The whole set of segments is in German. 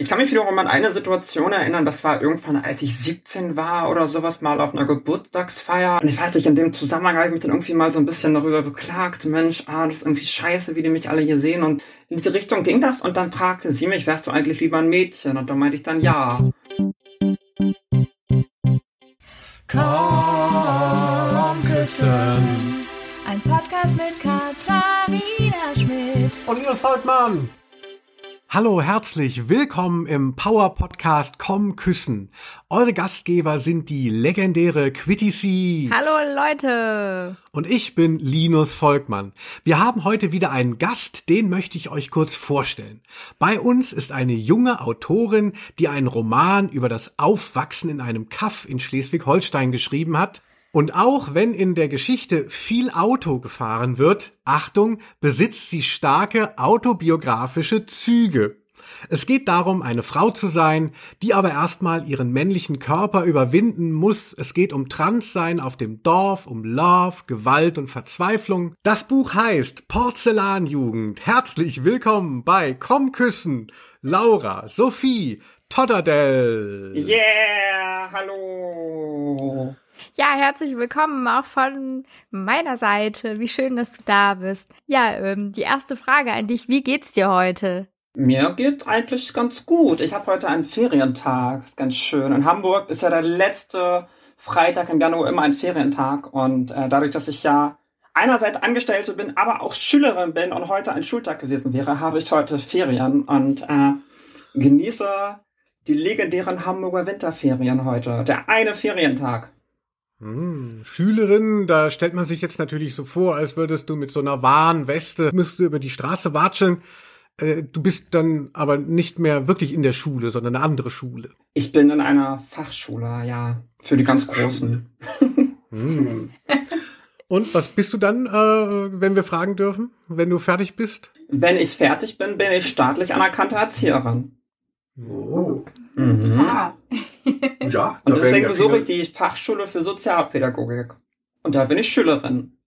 Ich kann mich wiederum an eine Situation erinnern, das war irgendwann, als ich 17 war oder sowas, mal auf einer Geburtstagsfeier. Und ich weiß nicht, in dem Zusammenhang habe ich mich dann irgendwie mal so ein bisschen darüber beklagt. Mensch, ah, das ist irgendwie scheiße, wie die mich alle hier sehen. Und in diese Richtung ging das. Und dann fragte sie mich, wärst du eigentlich lieber ein Mädchen? Und dann meinte ich dann ja. Komm küssen. Ein Podcast mit Katharina Schmidt. Und Linus Volkmann. Hallo, herzlich willkommen im Power Podcast Komm Küssen. Eure Gastgeber sind die legendäre Quitty C. Hallo Leute. Und ich bin Linus Volkmann. Wir haben heute wieder einen Gast, den möchte ich euch kurz vorstellen. Bei uns ist eine junge Autorin, die einen Roman über das Aufwachsen in einem Kaff in Schleswig-Holstein geschrieben hat. Und auch wenn in der Geschichte viel Auto gefahren wird, Achtung, besitzt sie starke autobiografische Züge. Es geht darum, eine Frau zu sein, die aber erstmal ihren männlichen Körper überwinden muss. Es geht um Transsein auf dem Dorf, um Love, Gewalt und Verzweiflung. Das Buch heißt Porzellanjugend. Herzlich willkommen bei Komm küssen, Laura, Sophie, Todderdell. Yeah, hallo. Ja, herzlich willkommen auch von meiner Seite. Wie schön, dass du da bist. Ja, ähm, die erste Frage an dich. Wie geht's dir heute? Mir geht eigentlich ganz gut. Ich habe heute einen Ferientag. Ganz schön. In Hamburg ist ja der letzte Freitag im Januar immer ein Ferientag. Und äh, dadurch, dass ich ja einerseits Angestellte bin, aber auch Schülerin bin und heute ein Schultag gewesen wäre, habe ich heute Ferien und äh, genieße die legendären Hamburger Winterferien heute. Der eine Ferientag. Hm, Schülerin, da stellt man sich jetzt natürlich so vor, als würdest du mit so einer Warnweste, müsst du über die Straße watscheln. Äh, du bist dann aber nicht mehr wirklich in der Schule, sondern eine andere Schule. Ich bin in einer Fachschule, ja, für die ganz Großen. Hm. Und was bist du dann, äh, wenn wir fragen dürfen, wenn du fertig bist? Wenn ich fertig bin, bin ich staatlich anerkannte Erzieherin. Oh. Mhm. Ah. Ja, Und deswegen ja besuche ich die Fachschule für Sozialpädagogik. Und da bin ich Schülerin.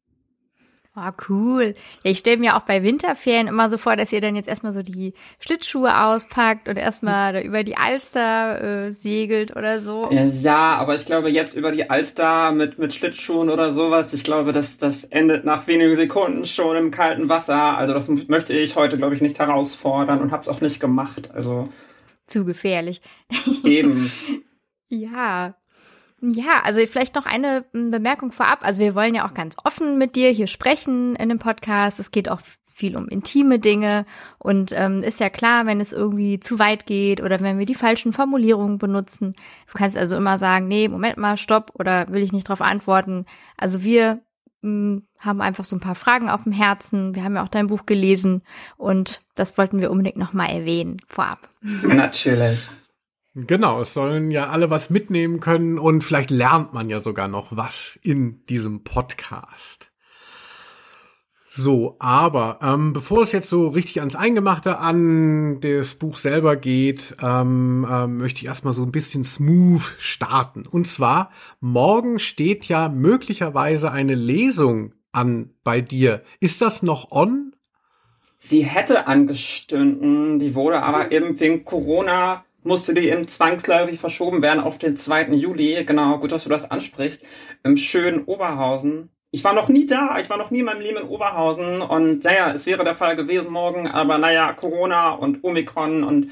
Oh, cool. Ja, ich stelle mir auch bei Winterferien immer so vor, dass ihr dann jetzt erstmal so die Schlittschuhe auspackt und erstmal da über die Alster äh, segelt oder so. Ja, ja, aber ich glaube jetzt über die Alster mit, mit Schlittschuhen oder sowas, ich glaube, das, das endet nach wenigen Sekunden schon im kalten Wasser. Also das möchte ich heute, glaube ich, nicht herausfordern und habe es auch nicht gemacht. Also Zu gefährlich. eben. Ja. Ja, also vielleicht noch eine m, Bemerkung vorab. Also wir wollen ja auch ganz offen mit dir hier sprechen in dem Podcast. Es geht auch viel um intime Dinge und ähm, ist ja klar, wenn es irgendwie zu weit geht oder wenn wir die falschen Formulierungen benutzen. Du kannst also immer sagen, nee, Moment mal, stopp oder will ich nicht darauf antworten. Also wir m, haben einfach so ein paar Fragen auf dem Herzen. Wir haben ja auch dein Buch gelesen und das wollten wir unbedingt nochmal erwähnen vorab. Natürlich. Genau, es sollen ja alle was mitnehmen können und vielleicht lernt man ja sogar noch was in diesem Podcast. So, aber ähm, bevor es jetzt so richtig ans Eingemachte an das Buch selber geht, ähm, ähm, möchte ich erstmal so ein bisschen smooth starten. Und zwar, morgen steht ja möglicherweise eine Lesung an bei dir. Ist das noch on? Sie hätte angestünden, die wurde aber eben wegen Corona musste die eben zwangsläufig verschoben werden auf den 2. Juli. Genau, gut, dass du das ansprichst. Im schönen Oberhausen. Ich war noch nie da, ich war noch nie in meinem Leben in Oberhausen und naja, es wäre der Fall gewesen morgen, aber naja, Corona und Omikron und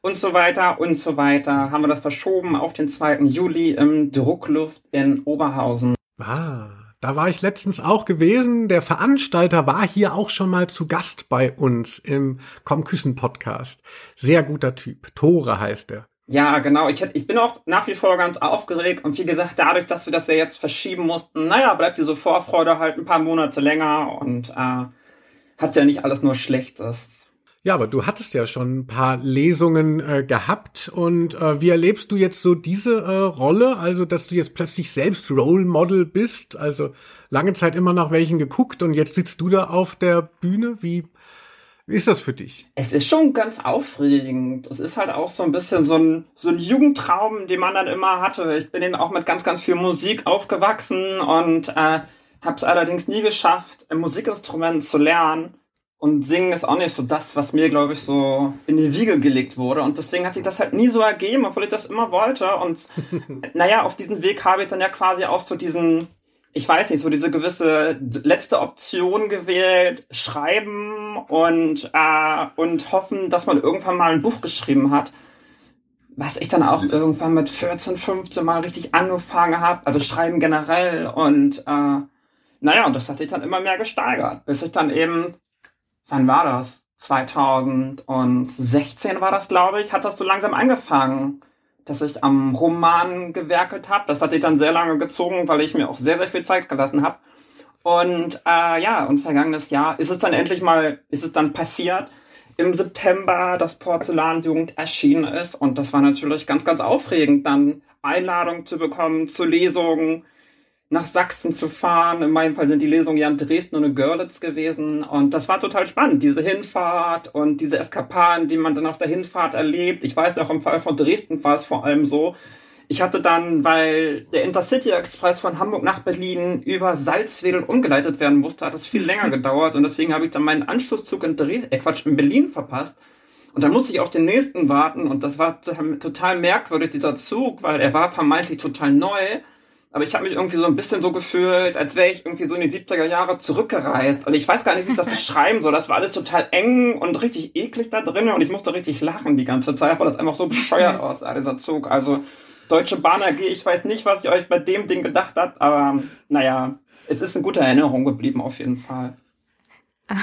und so weiter und so weiter haben wir das verschoben auf den 2. Juli im Druckluft in Oberhausen. Ah, da war ich letztens auch gewesen. Der Veranstalter war hier auch schon mal zu Gast bei uns im Komm Küssen Podcast. Sehr guter Typ. Tore heißt er. Ja, genau. Ich, ich bin auch nach wie vor ganz aufgeregt und wie gesagt, dadurch, dass wir das ja jetzt verschieben mussten, naja, bleibt diese Vorfreude halt ein paar Monate länger und äh, hat ja nicht alles nur Schlechtes. Ja, aber du hattest ja schon ein paar Lesungen äh, gehabt und äh, wie erlebst du jetzt so diese äh, Rolle? Also, dass du jetzt plötzlich selbst Role Model bist, also lange Zeit immer nach welchen geguckt und jetzt sitzt du da auf der Bühne. Wie, wie ist das für dich? Es ist schon ganz aufregend. Es ist halt auch so ein bisschen so ein, so ein Jugendtraum, den man dann immer hatte. Ich bin eben auch mit ganz, ganz viel Musik aufgewachsen und äh, habe es allerdings nie geschafft, ein Musikinstrument zu lernen. Und singen ist auch nicht so das, was mir, glaube ich, so in die Wiege gelegt wurde. Und deswegen hat sich das halt nie so ergeben, obwohl ich das immer wollte. Und naja, auf diesem Weg habe ich dann ja quasi auch so diesen, ich weiß nicht, so diese gewisse letzte Option gewählt, schreiben und, äh, und hoffen, dass man irgendwann mal ein Buch geschrieben hat. Was ich dann auch irgendwann mit 14, 15 mal richtig angefangen habe, also schreiben generell. Und äh, naja, und das hat sich dann immer mehr gesteigert, bis ich dann eben wann war das? 2016 war das, glaube ich, hat das so langsam angefangen, dass ich am Roman gewerkelt habe. Das hat sich dann sehr lange gezogen, weil ich mir auch sehr, sehr viel Zeit gelassen habe. Und äh, ja, und vergangenes Jahr ist es dann endlich mal, ist es dann passiert, im September das Porzellanjugend erschienen ist. Und das war natürlich ganz, ganz aufregend, dann Einladungen zu bekommen zu Lesungen, nach Sachsen zu fahren. In meinem Fall sind die Lesungen ja in Dresden und in Görlitz gewesen. Und das war total spannend, diese Hinfahrt und diese Eskapaden, die man dann auf der Hinfahrt erlebt. Ich weiß noch, im Fall von Dresden war es vor allem so. Ich hatte dann, weil der Intercity Express von Hamburg nach Berlin über Salzwedel umgeleitet werden musste, hat es viel länger gedauert und deswegen habe ich dann meinen Anschlusszug in Dresden, äh Quatsch, in Berlin verpasst. Und dann musste ich auf den nächsten warten und das war total merkwürdig, dieser Zug, weil er war vermeintlich total neu aber ich habe mich irgendwie so ein bisschen so gefühlt, als wäre ich irgendwie so in die 70er Jahre zurückgereist. Und ich weiß gar nicht, wie ich das beschreiben soll. Das war alles total eng und richtig eklig da drin und ich musste richtig lachen die ganze Zeit, weil das einfach so bescheuert aussah, dieser Zug. Also Deutsche Bahn AG, ich weiß nicht, was ihr euch bei dem Ding gedacht habt, aber naja, es ist eine gute Erinnerung geblieben auf jeden Fall.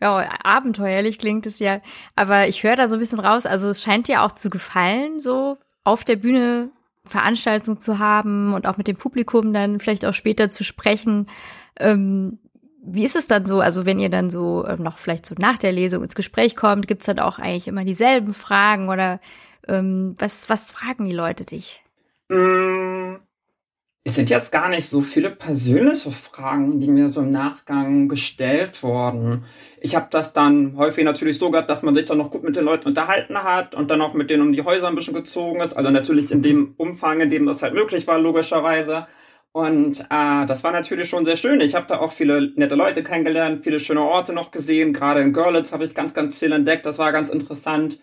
ja, abenteuerlich klingt es ja. Aber ich höre da so ein bisschen raus, also es scheint dir auch zu gefallen, so auf der Bühne Veranstaltung zu haben und auch mit dem Publikum dann vielleicht auch später zu sprechen. Ähm, wie ist es dann so? Also wenn ihr dann so äh, noch vielleicht so nach der Lesung ins Gespräch kommt, gibt's dann auch eigentlich immer dieselben Fragen oder ähm, was, was fragen die Leute dich? Mm, es sind jetzt gar nicht so viele persönliche Fragen, die mir so im Nachgang gestellt wurden. Ich habe das dann häufig natürlich so gehabt, dass man sich dann noch gut mit den Leuten unterhalten hat und dann auch mit denen um die Häuser ein bisschen gezogen ist. Also natürlich in dem Umfang, in dem das halt möglich war, logischerweise. Und äh, das war natürlich schon sehr schön. Ich habe da auch viele nette Leute kennengelernt, viele schöne Orte noch gesehen. Gerade in Görlitz habe ich ganz, ganz viel entdeckt. Das war ganz interessant.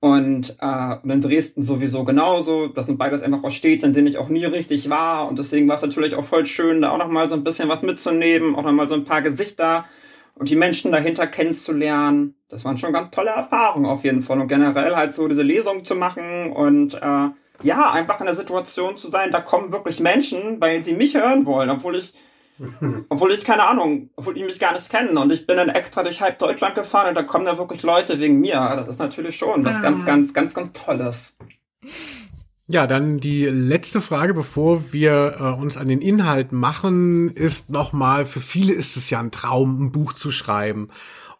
Und, äh, und in Dresden sowieso genauso. Das sind beides einfach auch Städte, in denen ich auch nie richtig war. Und deswegen war es natürlich auch voll schön, da auch nochmal so ein bisschen was mitzunehmen, auch nochmal so ein paar Gesichter und die Menschen dahinter kennenzulernen. Das waren schon ganz tolle Erfahrungen auf jeden Fall. Und generell halt so diese Lesung zu machen und äh, ja, einfach in der Situation zu sein, da kommen wirklich Menschen, weil sie mich hören wollen, obwohl ich obwohl ich keine Ahnung, obwohl die mich gar nicht kennen. Und ich bin dann extra durch halb Deutschland gefahren und da kommen da wirklich Leute wegen mir. Das ist natürlich schon was ah. ganz, ganz, ganz, ganz Tolles. Ja, dann die letzte Frage, bevor wir äh, uns an den Inhalt machen, ist nochmal, für viele ist es ja ein Traum, ein Buch zu schreiben.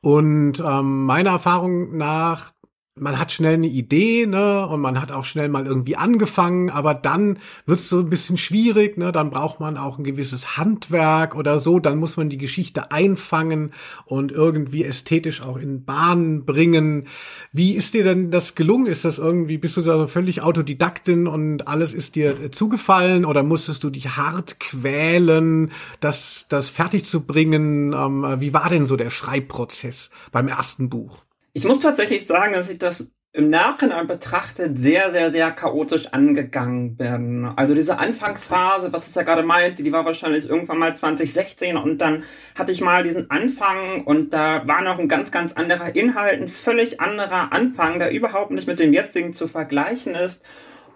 Und ähm, meiner Erfahrung nach man hat schnell eine Idee, ne, und man hat auch schnell mal irgendwie angefangen, aber dann wird es so ein bisschen schwierig, ne, dann braucht man auch ein gewisses Handwerk oder so, dann muss man die Geschichte einfangen und irgendwie ästhetisch auch in Bahnen bringen. Wie ist dir denn das gelungen? Ist das irgendwie, bist du da völlig Autodidaktin und alles ist dir zugefallen oder musstest du dich hart quälen, das, das fertig zu bringen? Ähm, wie war denn so der Schreibprozess beim ersten Buch? Ich muss tatsächlich sagen, dass ich das im Nachhinein betrachtet sehr, sehr, sehr chaotisch angegangen bin. Also diese Anfangsphase, was ich ja gerade meinte, die war wahrscheinlich irgendwann mal 2016 und dann hatte ich mal diesen Anfang und da war noch ein ganz, ganz anderer Inhalt, ein völlig anderer Anfang, der überhaupt nicht mit dem jetzigen zu vergleichen ist.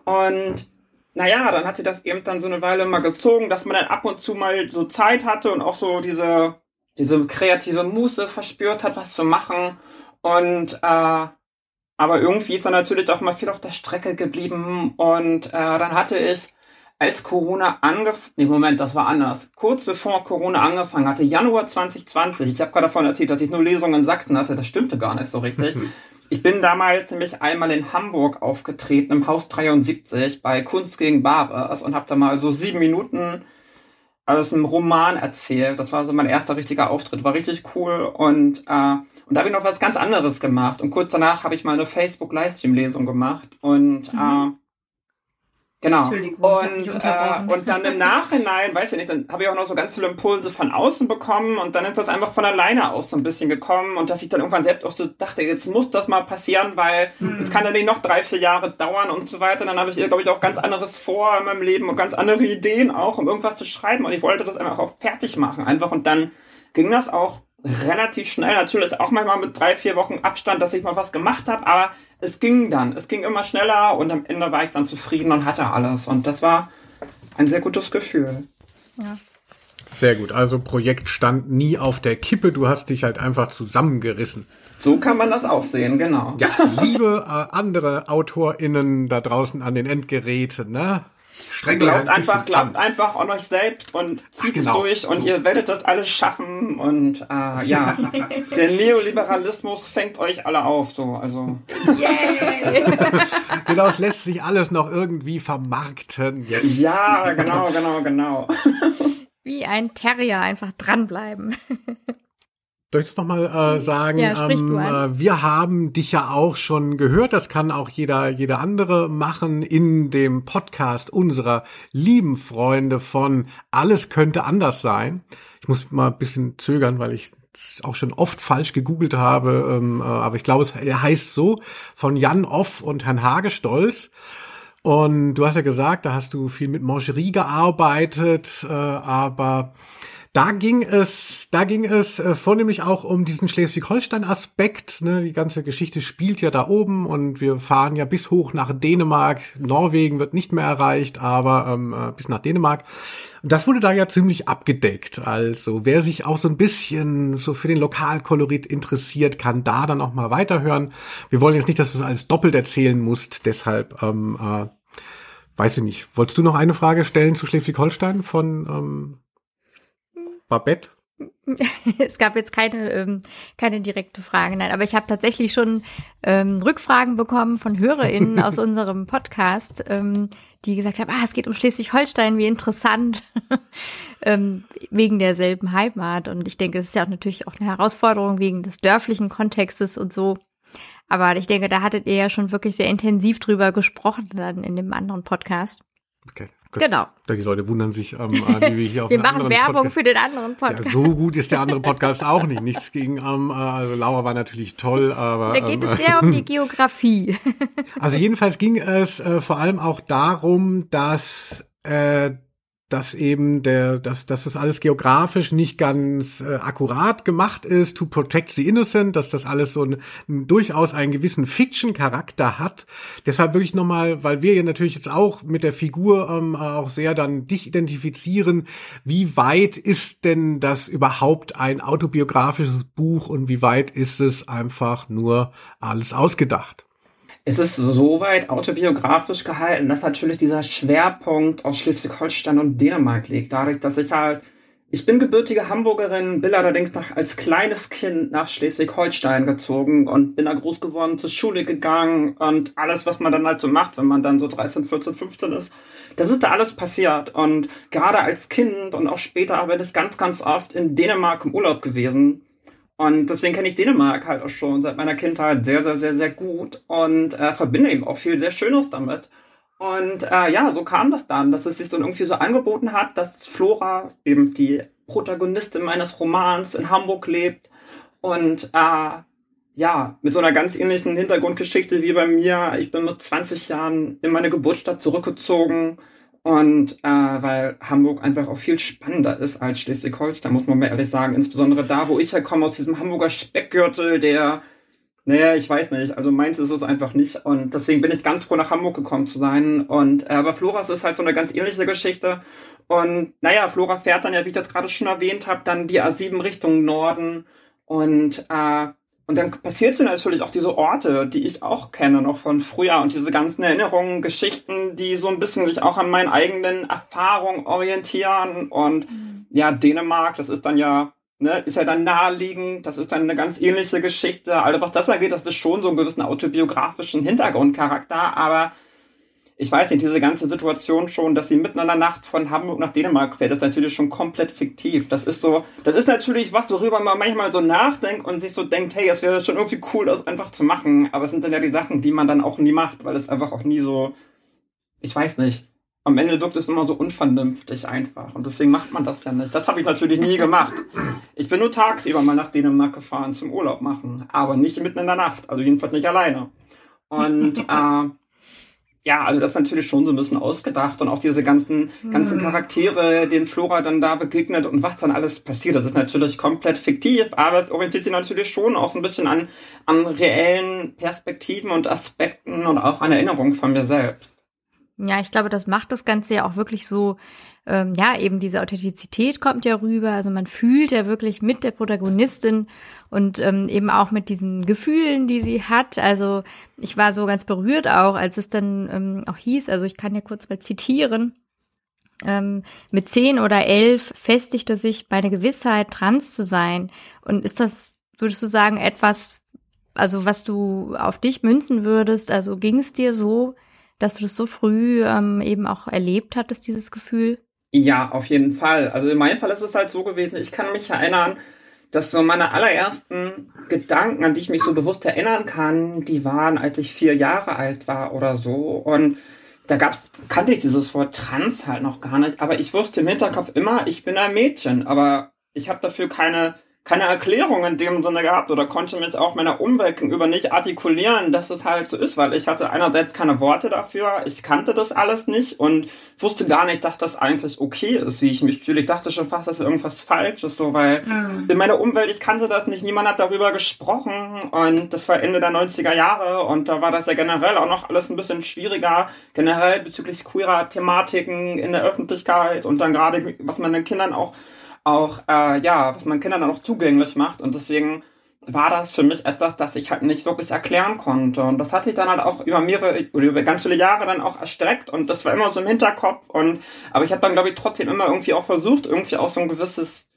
Und naja, dann hat sich das eben dann so eine Weile mal gezogen, dass man dann ab und zu mal so Zeit hatte und auch so diese, diese kreative Muße verspürt hat, was zu machen. Und äh, aber irgendwie ist er natürlich auch mal viel auf der Strecke geblieben. Und äh, dann hatte ich, als Corona angefangen, nee, Moment, das war anders. Kurz bevor Corona angefangen hatte, Januar 2020, ich habe gerade davon erzählt, dass ich nur Lesungen in Sachsen hatte, das stimmte gar nicht so richtig. Ich bin damals nämlich einmal in Hamburg aufgetreten, im Haus 73, bei Kunst gegen Barbers und habe da mal so sieben Minuten aus einem Roman erzählt. Das war so mein erster richtiger Auftritt, war richtig cool und äh, und da habe ich noch was ganz anderes gemacht und kurz danach habe ich mal eine Facebook Livestream Lesung gemacht und mhm. äh, Genau. Und, äh, und dann im Nachhinein, weiß ich nicht, dann habe ich auch noch so ganz viele Impulse von außen bekommen und dann ist das einfach von alleine aus so ein bisschen gekommen und dass ich dann irgendwann selbst auch so dachte, jetzt muss das mal passieren, weil Hm. es kann ja nicht noch drei, vier Jahre dauern und so weiter. Dann habe ich, glaube ich, auch ganz anderes vor in meinem Leben und ganz andere Ideen auch, um irgendwas zu schreiben und ich wollte das einfach auch fertig machen einfach und dann ging das auch relativ schnell, natürlich auch manchmal mit drei, vier Wochen Abstand, dass ich mal was gemacht habe, aber es ging dann. Es ging immer schneller und am Ende war ich dann zufrieden und hatte alles. Und das war ein sehr gutes Gefühl. Sehr gut. Also Projekt stand nie auf der Kippe. Du hast dich halt einfach zusammengerissen. So kann man das auch sehen, genau. Ja, liebe äh, andere AutorInnen da draußen an den Endgeräten, ne? Strengt euch Glaubt ein einfach, glaubt an. einfach an euch selbst und zieht es genau. durch und So. ihr werdet das alles schaffen und äh, ja, der Neoliberalismus fängt euch alle auf, so, also. Yay! Genau, es lässt sich alles noch irgendwie vermarkten jetzt. Ja, genau, genau, genau. Wie ein Terrier einfach dranbleiben. Soll ich das nochmal äh, sagen? Ja, an. äh, wir haben dich ja auch schon gehört, das kann auch jeder, jeder andere machen, in dem Podcast unserer lieben Freunde von Alles könnte anders sein. Ich muss mal ein bisschen zögern, weil ich es auch schon oft falsch gegoogelt habe, ähm, äh, aber ich glaube, es heißt so, von Jan Off und Herrn Hagestolz. Und du hast ja gesagt, da hast du viel mit Mangerie gearbeitet, äh, aber da ging es, da ging es äh, vornehmlich auch um diesen Schleswig-Holstein-Aspekt. Ne? Die ganze Geschichte spielt ja da oben und wir fahren ja bis hoch nach Dänemark. Norwegen wird nicht mehr erreicht, aber ähm, äh, bis nach Dänemark. Das wurde da ja ziemlich abgedeckt. Also wer sich auch so ein bisschen so für den Lokalkolorit interessiert, kann da dann auch mal weiterhören. Wir wollen jetzt nicht, dass du es alles doppelt erzählen musst. Deshalb, ähm, äh, weiß ich nicht. Wolltest du noch eine Frage stellen zu Schleswig-Holstein von ähm, Babette? es gab jetzt keine, ähm, keine direkte Frage, nein, aber ich habe tatsächlich schon ähm, Rückfragen bekommen von HörerInnen aus unserem Podcast, ähm, die gesagt haben, ah, es geht um Schleswig-Holstein, wie interessant, ähm, wegen derselben Heimat. Und ich denke, das ist ja auch natürlich auch eine Herausforderung wegen des dörflichen Kontextes und so. Aber ich denke, da hattet ihr ja schon wirklich sehr intensiv drüber gesprochen dann in dem anderen Podcast. Okay. Genau. Die Leute wundern sich, ähm, äh, wie wir hier auf Wir machen Werbung Podcast für den anderen Ja, Podcast. so gut ist der andere Podcast auch nicht. Nichts gegen, ähm, äh, also Laura war natürlich toll, aber. da geht ähm, es sehr um die Geografie. Also jedenfalls ging es äh, vor allem auch darum, dass äh, dass eben der, dass, dass das alles geografisch nicht ganz äh, akkurat gemacht ist, to protect the innocent, dass das alles so ein, ein, durchaus einen gewissen Fiction-Charakter hat. Deshalb wirklich nochmal, weil wir ja natürlich jetzt auch mit der Figur ähm, auch sehr dann dich identifizieren, wie weit ist denn das überhaupt ein autobiografisches Buch und wie weit ist es einfach nur alles ausgedacht? Es ist soweit autobiografisch gehalten, dass natürlich dieser Schwerpunkt auf Schleswig-Holstein und Dänemark liegt. Dadurch, dass ich halt, ich bin gebürtige Hamburgerin, bin allerdings nach, als kleines Kind nach Schleswig-Holstein gezogen und bin da groß geworden, zur Schule gegangen und alles, was man dann halt so macht, wenn man dann so 13, 14, 15 ist. Das ist da alles passiert und gerade als Kind und auch später bin ich ganz, ganz oft in Dänemark im Urlaub gewesen. Und deswegen kenne ich Dänemark halt auch schon seit meiner Kindheit sehr, sehr, sehr, sehr gut und äh, verbinde eben auch viel sehr Schönes damit. Und äh, ja, so kam das dann, dass es sich dann irgendwie so angeboten hat, dass Flora, eben die Protagonistin meines Romans, in Hamburg lebt und äh, ja, mit so einer ganz ähnlichen Hintergrundgeschichte wie bei mir. Ich bin mit 20 Jahren in meine Geburtsstadt zurückgezogen und äh, weil Hamburg einfach auch viel spannender ist als Schleswig-Holstein, muss man mir ehrlich sagen. Insbesondere da, wo ich herkomme, aus diesem Hamburger Speckgürtel, der, naja, ich weiß nicht, also meins ist es einfach nicht. Und deswegen bin ich ganz froh, nach Hamburg gekommen zu sein. Und äh, aber Floras ist halt so eine ganz ähnliche Geschichte. Und naja, Flora fährt dann ja, wie ich das gerade schon erwähnt habe, dann die A7 Richtung Norden. Und äh, und dann passiert sind natürlich auch diese Orte, die ich auch kenne noch von früher und diese ganzen Erinnerungen, Geschichten, die so ein bisschen sich auch an meinen eigenen Erfahrungen orientieren. Und ja, Dänemark, das ist dann ja, ne, ist ja dann naheliegend, das ist dann eine ganz ähnliche Geschichte. Also was das angeht, das ist schon so einen gewissen autobiografischen Hintergrundcharakter, aber ich weiß nicht, diese ganze Situation schon, dass sie mitten in der Nacht von Hamburg nach Dänemark fährt, ist natürlich schon komplett fiktiv. Das ist so, das ist natürlich was, worüber man manchmal so nachdenkt und sich so denkt, hey, es wäre schon irgendwie cool, das einfach zu machen. Aber es sind dann ja die Sachen, die man dann auch nie macht, weil es einfach auch nie so, ich weiß nicht, am Ende wirkt es immer so unvernünftig einfach. Und deswegen macht man das ja nicht. Das habe ich natürlich nie gemacht. Ich bin nur tagsüber mal nach Dänemark gefahren zum Urlaub machen, aber nicht mitten in der Nacht. Also jedenfalls nicht alleine. Und äh, ja, also das ist natürlich schon so ein bisschen ausgedacht und auch diese ganzen, ganzen hm. Charaktere, denen Flora dann da begegnet und was dann alles passiert. Das ist natürlich komplett fiktiv, aber es orientiert sich natürlich schon auch so ein bisschen an, an reellen Perspektiven und Aspekten und auch an Erinnerungen von mir selbst. Ja, ich glaube, das macht das Ganze ja auch wirklich so, ähm, ja, eben diese Authentizität kommt ja rüber. Also man fühlt ja wirklich mit der Protagonistin und ähm, eben auch mit diesen Gefühlen, die sie hat. Also ich war so ganz berührt auch, als es dann ähm, auch hieß, also ich kann ja kurz mal zitieren. Ähm, mit zehn oder elf festigte sich meine Gewissheit, trans zu sein. Und ist das, würdest du sagen, etwas, also was du auf dich münzen würdest? Also ging es dir so, dass du das so früh ähm, eben auch erlebt hattest, dieses Gefühl? Ja, auf jeden Fall. Also in meinem Fall ist es halt so gewesen, ich kann mich erinnern, dass so meine allerersten Gedanken, an die ich mich so bewusst erinnern kann, die waren, als ich vier Jahre alt war oder so. Und da gab's, kannte ich dieses Wort Trans halt noch gar nicht, aber ich wusste im Hinterkopf immer, ich bin ein Mädchen, aber ich habe dafür keine keine Erklärung in dem Sinne gehabt oder konnte mit auch meiner Umwelt gegenüber nicht artikulieren, dass es halt so ist, weil ich hatte einerseits keine Worte dafür, ich kannte das alles nicht und wusste gar nicht, dass das eigentlich okay ist, wie ich mich fühle. Ich dachte schon fast, dass irgendwas falsch ist, so, weil mhm. in meiner Umwelt, ich kannte das nicht, niemand hat darüber gesprochen und das war Ende der 90er Jahre und da war das ja generell auch noch alles ein bisschen schwieriger, generell bezüglich queerer Thematiken in der Öffentlichkeit und dann gerade, was man den Kindern auch auch, äh, ja, was man Kindern dann auch zugänglich macht. Und deswegen war das für mich etwas, das ich halt nicht wirklich erklären konnte. Und das hat sich dann halt auch über mehrere oder über ganz viele Jahre dann auch erstreckt und das war immer so im Hinterkopf. Und aber ich habe dann, glaube ich, trotzdem immer irgendwie auch versucht, irgendwie auch so ein gewisses,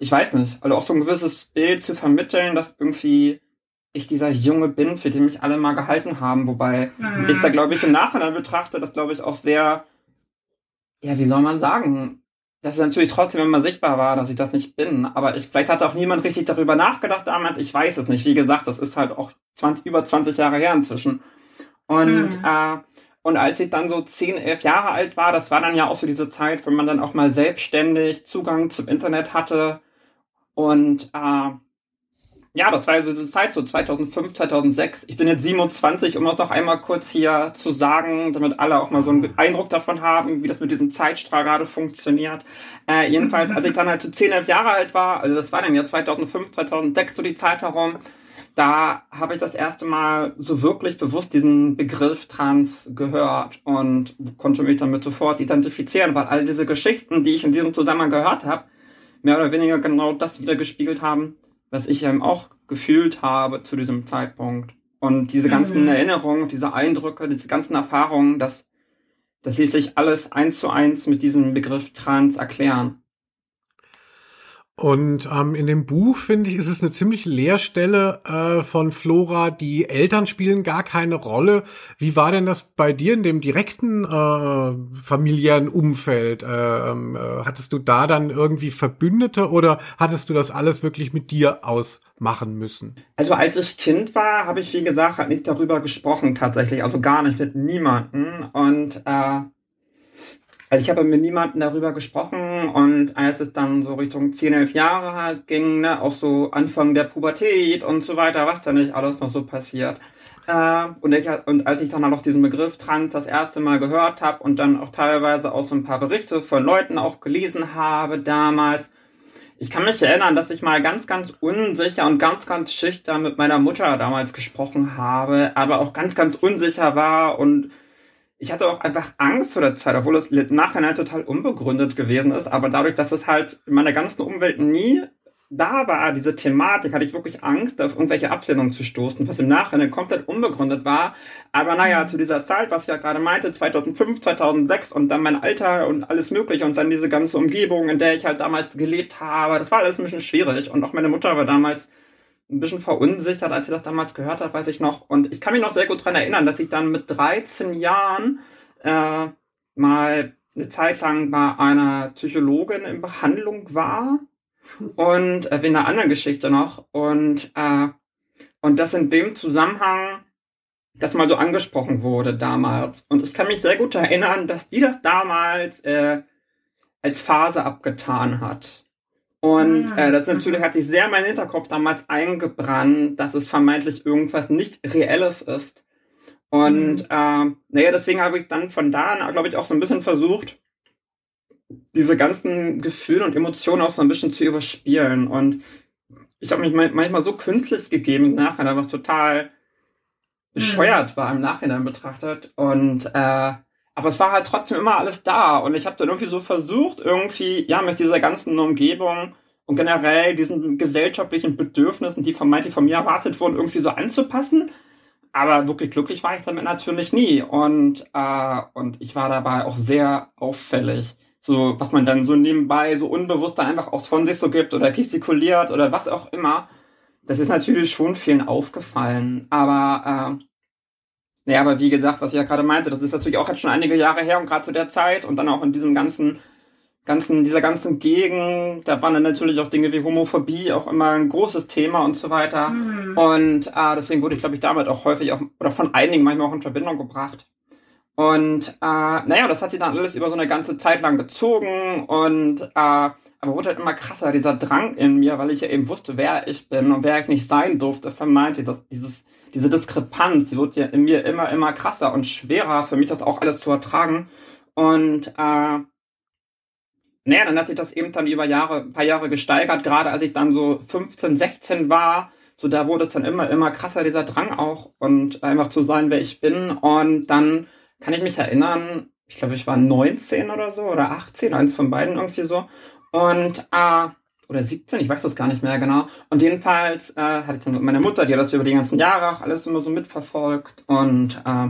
ich weiß nicht, also auch so ein gewisses Bild zu vermitteln, dass irgendwie ich dieser Junge bin, für den mich alle mal gehalten haben. Wobei mhm. ich da, glaube ich, im Nachhinein betrachte, das glaube ich auch sehr, ja, wie soll man sagen, dass es natürlich trotzdem immer sichtbar war, dass ich das nicht bin. Aber ich, vielleicht hat auch niemand richtig darüber nachgedacht damals. Ich weiß es nicht. Wie gesagt, das ist halt auch 20, über 20 Jahre her inzwischen. Und, mhm. äh, und als ich dann so 10, 11 Jahre alt war, das war dann ja auch so diese Zeit, wo man dann auch mal selbstständig Zugang zum Internet hatte. Und äh, ja, das war diese Zeit, so 2005, 2006. Ich bin jetzt 27, um das noch einmal kurz hier zu sagen, damit alle auch mal so einen Eindruck davon haben, wie das mit diesem Zeitstrahl gerade funktioniert. Äh, jedenfalls, als ich dann halt so 10, 11 Jahre alt war, also das war dann ja 2005, 2006 so die Zeit herum, da habe ich das erste Mal so wirklich bewusst diesen Begriff Trans gehört und konnte mich damit sofort identifizieren, weil all diese Geschichten, die ich in diesem Zusammenhang gehört habe, mehr oder weniger genau das wieder gespiegelt haben, was ich eben auch gefühlt habe zu diesem Zeitpunkt. Und diese ganzen mhm. Erinnerungen, diese Eindrücke, diese ganzen Erfahrungen, das, das ließ sich alles eins zu eins mit diesem Begriff Trans erklären. Und ähm, in dem Buch, finde ich, ist es eine ziemlich Leerstelle äh, von Flora. Die Eltern spielen gar keine Rolle. Wie war denn das bei dir in dem direkten äh, familiären Umfeld? Äh, ähm, äh, hattest du da dann irgendwie Verbündete oder hattest du das alles wirklich mit dir ausmachen müssen? Also als ich Kind war, habe ich, wie gesagt, nicht darüber gesprochen tatsächlich. Also gar nicht mit niemanden. Und äh, also ich habe mit niemandem darüber gesprochen und als es dann so Richtung 10, 11 Jahre halt ging, ne, auch so Anfang der Pubertät und so weiter, was da nicht alles noch so passiert. Äh, und, ich, und als ich dann auch diesen Begriff Trans das erste Mal gehört habe und dann auch teilweise auch so ein paar Berichte von Leuten auch gelesen habe damals, ich kann mich erinnern, dass ich mal ganz, ganz unsicher und ganz, ganz schüchtern mit meiner Mutter damals gesprochen habe, aber auch ganz, ganz unsicher war und ich hatte auch einfach Angst vor der Zeit, obwohl es nachher total unbegründet gewesen ist. Aber dadurch, dass es halt in meiner ganzen Umwelt nie da war, diese Thematik, hatte ich wirklich Angst, auf irgendwelche Ablehnungen zu stoßen, was im Nachhinein komplett unbegründet war. Aber naja, mhm. zu dieser Zeit, was ich ja gerade meinte, 2005, 2006 und dann mein Alter und alles Mögliche und dann diese ganze Umgebung, in der ich halt damals gelebt habe, das war alles ein bisschen schwierig. Und auch meine Mutter war damals ein bisschen verunsichert, als ich das damals gehört habe, weiß ich noch. Und ich kann mich noch sehr gut daran erinnern, dass ich dann mit 13 Jahren äh, mal eine Zeit lang bei einer Psychologin in Behandlung war. Und äh, wegen einer anderen Geschichte noch. Und, äh, und das in dem Zusammenhang das mal so angesprochen wurde damals. Und ich kann mich sehr gut erinnern, dass die das damals äh, als Phase abgetan hat. Und ah. äh, das natürlich hat sich sehr in meinen Hinterkopf damals eingebrannt, dass es vermeintlich irgendwas nicht Reelles ist. Und mhm. äh, naja, deswegen habe ich dann von da an, glaube ich, auch so ein bisschen versucht, diese ganzen Gefühle und Emotionen auch so ein bisschen zu überspielen. Und ich habe mich manchmal so künstlich gegeben nachher, was total bescheuert war im Nachhinein betrachtet. Und äh, aber es war halt trotzdem immer alles da. Und ich habe dann irgendwie so versucht, irgendwie, ja, mit dieser ganzen Umgebung und generell diesen gesellschaftlichen Bedürfnissen, die vermeintlich von mir erwartet wurden, irgendwie so anzupassen. Aber wirklich glücklich war ich damit natürlich nie. Und, äh, und ich war dabei auch sehr auffällig so was man dann so nebenbei so unbewusst dann einfach auch von sich so gibt oder gestikuliert oder was auch immer. Das ist natürlich schon vielen aufgefallen, aber äh, ja, aber wie gesagt, was ich ja gerade meinte, das ist natürlich auch jetzt schon einige Jahre her und gerade zu der Zeit und dann auch in diesem ganzen ganzen, dieser ganzen Gegend, da waren dann natürlich auch Dinge wie Homophobie auch immer ein großes Thema und so weiter. Mhm. Und äh, deswegen wurde ich, glaube ich, damit auch häufig auch, oder von einigen manchmal auch in Verbindung gebracht. Und äh, naja, das hat sich dann alles über so eine ganze Zeit lang gezogen und äh, aber wurde halt immer krasser, dieser Drang in mir, weil ich ja eben wusste, wer ich bin und wer ich nicht sein durfte, vermeinte, dass dieses, diese Diskrepanz, die wurde ja in mir immer, immer krasser und schwerer für mich, das auch alles zu ertragen. Und äh, naja, dann hat sich das eben dann über Jahre, ein paar Jahre gesteigert, gerade als ich dann so 15, 16 war, so da wurde es dann immer, immer krasser, dieser Drang auch und einfach zu sein, wer ich bin. Und dann kann ich mich erinnern, ich glaube, ich war 19 oder so oder 18, eins von beiden irgendwie so. Und, äh, oder 17, ich weiß das gar nicht mehr genau. Und jedenfalls äh, hatte ich dann meine Mutter, die hat das über die ganzen Jahre auch alles immer so mitverfolgt. Und äh,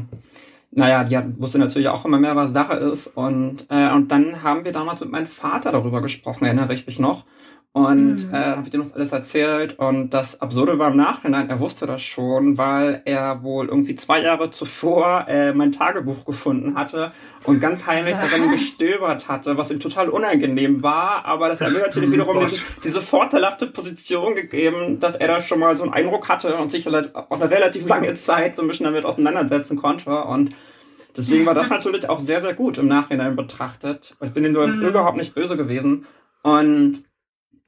naja, die hat, wusste natürlich auch immer mehr, was Sache ist. Und, äh, und dann haben wir damals mit meinem Vater darüber gesprochen, erinnere ich mich noch. Und mhm. äh, habe ich dir noch alles erzählt. Und das Absurde war im Nachhinein, er wusste das schon, weil er wohl irgendwie zwei Jahre zuvor äh, mein Tagebuch gefunden hatte und ganz heimlich darin gestöbert hatte, was ihm total unangenehm war. Aber das hat mir natürlich wiederum diese, diese vorteilhafte Position gegeben, dass er da schon mal so einen Eindruck hatte und sich auch eine relativ lange Zeit so ein bisschen damit auseinandersetzen konnte. Und deswegen war das natürlich auch sehr, sehr gut im Nachhinein betrachtet. Ich bin ihm mhm. überhaupt nicht böse gewesen. Und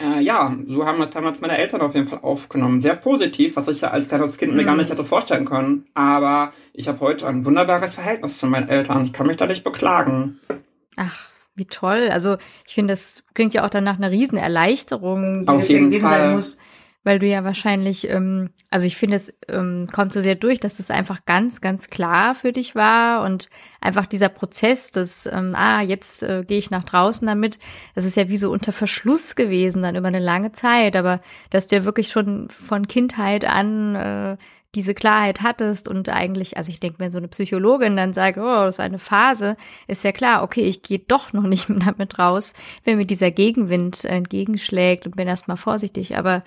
äh, ja, so haben das damals meine Eltern auf jeden Fall aufgenommen. Sehr positiv, was ich ja als kleines Kind mhm. mir gar nicht hätte vorstellen können. Aber ich habe heute ein wunderbares Verhältnis zu meinen Eltern. Ich kann mich da nicht beklagen. Ach, wie toll. Also ich finde, das klingt ja auch dann nach einer Riesenerleichterung, die auf jeden gewesen Fall. sein muss weil du ja wahrscheinlich, ähm, also ich finde, es ähm, kommt so sehr durch, dass es einfach ganz, ganz klar für dich war und einfach dieser Prozess, dass, ähm, ah, jetzt äh, gehe ich nach draußen damit, das ist ja wie so unter Verschluss gewesen dann über eine lange Zeit, aber dass du ja wirklich schon von Kindheit an äh, diese Klarheit hattest und eigentlich, also ich denke, wenn so eine Psychologin dann sagt, oh, das ist eine Phase, ist ja klar, okay, ich gehe doch noch nicht damit raus, wenn mir dieser Gegenwind entgegenschlägt und bin erstmal vorsichtig, aber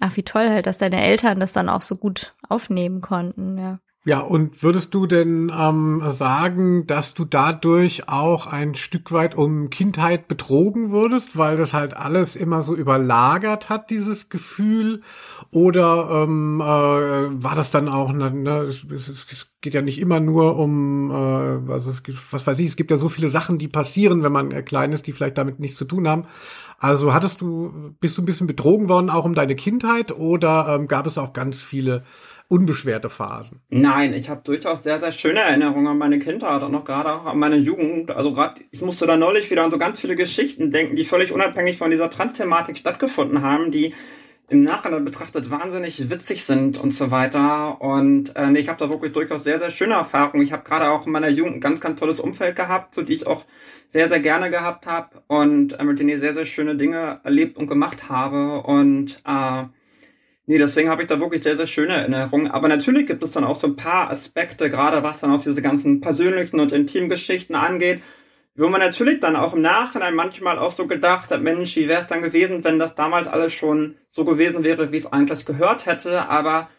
Ach, wie toll halt, dass deine Eltern das dann auch so gut aufnehmen konnten, ja. Ja, und würdest du denn ähm, sagen, dass du dadurch auch ein Stück weit um Kindheit betrogen würdest, weil das halt alles immer so überlagert hat, dieses Gefühl? Oder ähm, äh, war das dann auch, ne, ne, es, es, es geht ja nicht immer nur um, äh, was, es, was weiß ich, es gibt ja so viele Sachen, die passieren, wenn man äh, klein ist, die vielleicht damit nichts zu tun haben. Also hattest du, bist du ein bisschen betrogen worden auch um deine Kindheit oder ähm, gab es auch ganz viele unbeschwerte Phasen? Nein, ich habe durchaus sehr, sehr schöne Erinnerungen an meine Kindheit und auch gerade auch an meine Jugend. Also gerade, ich musste da neulich wieder an so ganz viele Geschichten denken, die völlig unabhängig von dieser Trans-Thematik stattgefunden haben, die im Nachhinein betrachtet wahnsinnig witzig sind und so weiter. Und äh, nee, ich habe da wirklich durchaus sehr, sehr schöne Erfahrungen. Ich habe gerade auch in meiner Jugend ein ganz, ganz tolles Umfeld gehabt, so die ich auch sehr, sehr gerne gehabt habe und äh, mit denen ich sehr, sehr schöne Dinge erlebt und gemacht habe. Und äh, nee, deswegen habe ich da wirklich sehr, sehr schöne Erinnerungen. Aber natürlich gibt es dann auch so ein paar Aspekte, gerade was dann auch diese ganzen persönlichen und intimen Geschichten angeht, wo man natürlich dann auch im Nachhinein manchmal auch so gedacht hat, Mensch, wie wäre es dann gewesen, wenn das damals alles schon so gewesen wäre, wie es eigentlich gehört hätte. Aber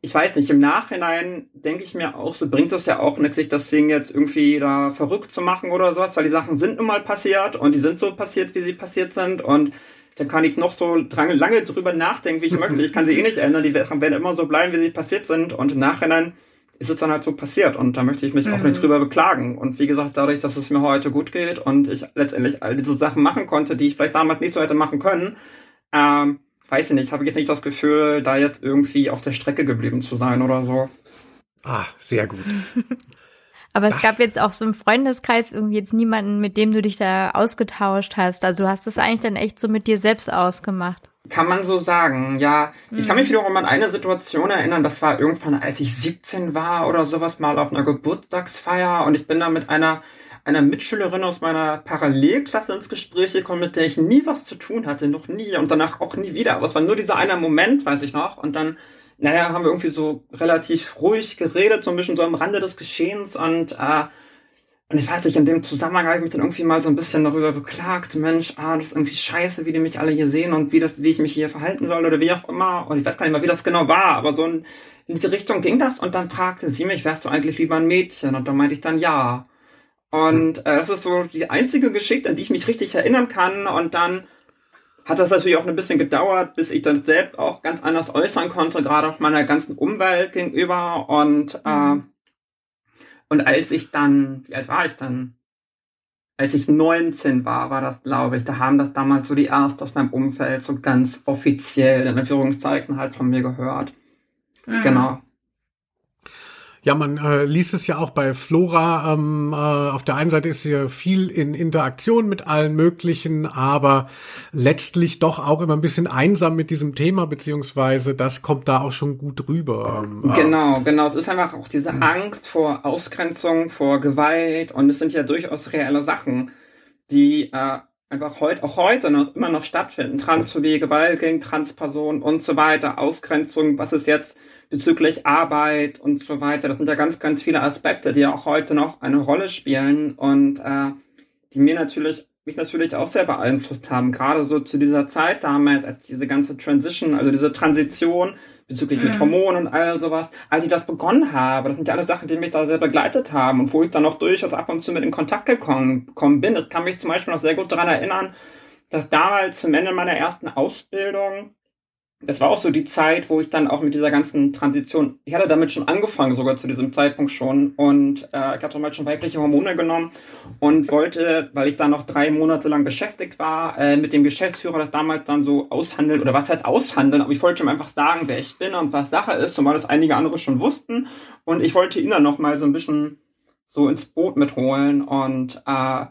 ich weiß nicht, im Nachhinein denke ich mir auch, so bringt es ja auch nichts, sich deswegen jetzt irgendwie da verrückt zu machen oder sowas, weil die Sachen sind nun mal passiert und die sind so passiert, wie sie passiert sind und dann kann ich noch so dran, lange drüber nachdenken, wie ich möchte. Ich kann sie eh nicht ändern, die werden immer so bleiben, wie sie passiert sind und im Nachhinein ist es dann halt so passiert und da möchte ich mich Mhm. auch nicht drüber beklagen. Und wie gesagt, dadurch, dass es mir heute gut geht und ich letztendlich all diese Sachen machen konnte, die ich vielleicht damals nicht so hätte machen können, ähm, weiß ich nicht, habe ich jetzt nicht das Gefühl, da jetzt irgendwie auf der Strecke geblieben zu sein oder so. Ah, sehr gut. Aber es gab jetzt auch so im Freundeskreis irgendwie jetzt niemanden, mit dem du dich da ausgetauscht hast. Also du hast das eigentlich dann echt so mit dir selbst ausgemacht. Kann man so sagen, ja. Ich kann mich wiederum an eine Situation erinnern, das war irgendwann, als ich 17 war oder sowas, mal auf einer Geburtstagsfeier und ich bin da mit einer, einer Mitschülerin aus meiner Parallelklasse ins Gespräch gekommen, mit der ich nie was zu tun hatte, noch nie und danach auch nie wieder. Aber es war nur dieser eine Moment, weiß ich noch, und dann, naja, haben wir irgendwie so relativ ruhig geredet, so ein bisschen so am Rande des Geschehens und, äh, und ich weiß nicht, in dem Zusammenhang habe ich mich dann irgendwie mal so ein bisschen darüber beklagt, Mensch, ah, das ist irgendwie scheiße, wie die mich alle hier sehen und wie das, wie ich mich hier verhalten soll oder wie auch immer. Und ich weiß gar nicht mal, wie das genau war, aber so in, in diese Richtung ging das und dann fragte sie mich, wärst du eigentlich lieber ein Mädchen? Und dann meinte ich dann ja. Und äh, das ist so die einzige Geschichte, an die ich mich richtig erinnern kann. Und dann hat das natürlich auch ein bisschen gedauert, bis ich das selbst auch ganz anders äußern konnte, gerade auch meiner ganzen Umwelt gegenüber. Und äh, und als ich dann, wie alt war ich dann? Als ich 19 war, war das, glaube ich, da haben das damals so die Ersten aus meinem Umfeld so ganz offiziell, in Anführungszeichen, halt von mir gehört. Genau. Ja, man äh, liest es ja auch bei Flora. Ähm, äh, auf der einen Seite ist sie viel in Interaktion mit allen möglichen, aber letztlich doch auch immer ein bisschen einsam mit diesem Thema, beziehungsweise das kommt da auch schon gut rüber. Ähm, äh, Genau, genau. Es ist einfach auch diese Angst vor Ausgrenzung, vor Gewalt und es sind ja durchaus reelle Sachen, die äh, einfach heute, auch heute noch immer noch stattfinden. Transphobie, Gewalt gegen Transpersonen und so weiter, Ausgrenzung, was ist jetzt bezüglich Arbeit und so weiter. Das sind ja ganz, ganz viele Aspekte, die ja auch heute noch eine Rolle spielen und äh, die mir natürlich mich natürlich auch sehr beeinflusst haben, gerade so zu dieser Zeit damals, als diese ganze Transition, also diese Transition bezüglich mit Hormonen und all sowas, als ich das begonnen habe, das sind ja alles Sachen, die mich da sehr begleitet haben und wo ich dann noch durchaus ab und zu mit in Kontakt gekommen, gekommen bin. Ich kann mich zum Beispiel noch sehr gut daran erinnern, dass damals zum Ende meiner ersten Ausbildung das war auch so die Zeit, wo ich dann auch mit dieser ganzen Transition, ich hatte damit schon angefangen, sogar zu diesem Zeitpunkt schon. Und äh, ich habe damals schon weibliche Hormone genommen und wollte, weil ich da noch drei Monate lang beschäftigt war, äh, mit dem Geschäftsführer das damals dann so aushandeln, oder was heißt aushandeln, aber ich wollte ihm einfach sagen, wer ich bin und was Sache ist, zumal das einige andere schon wussten. Und ich wollte ihn dann noch mal so ein bisschen so ins Boot mitholen und äh,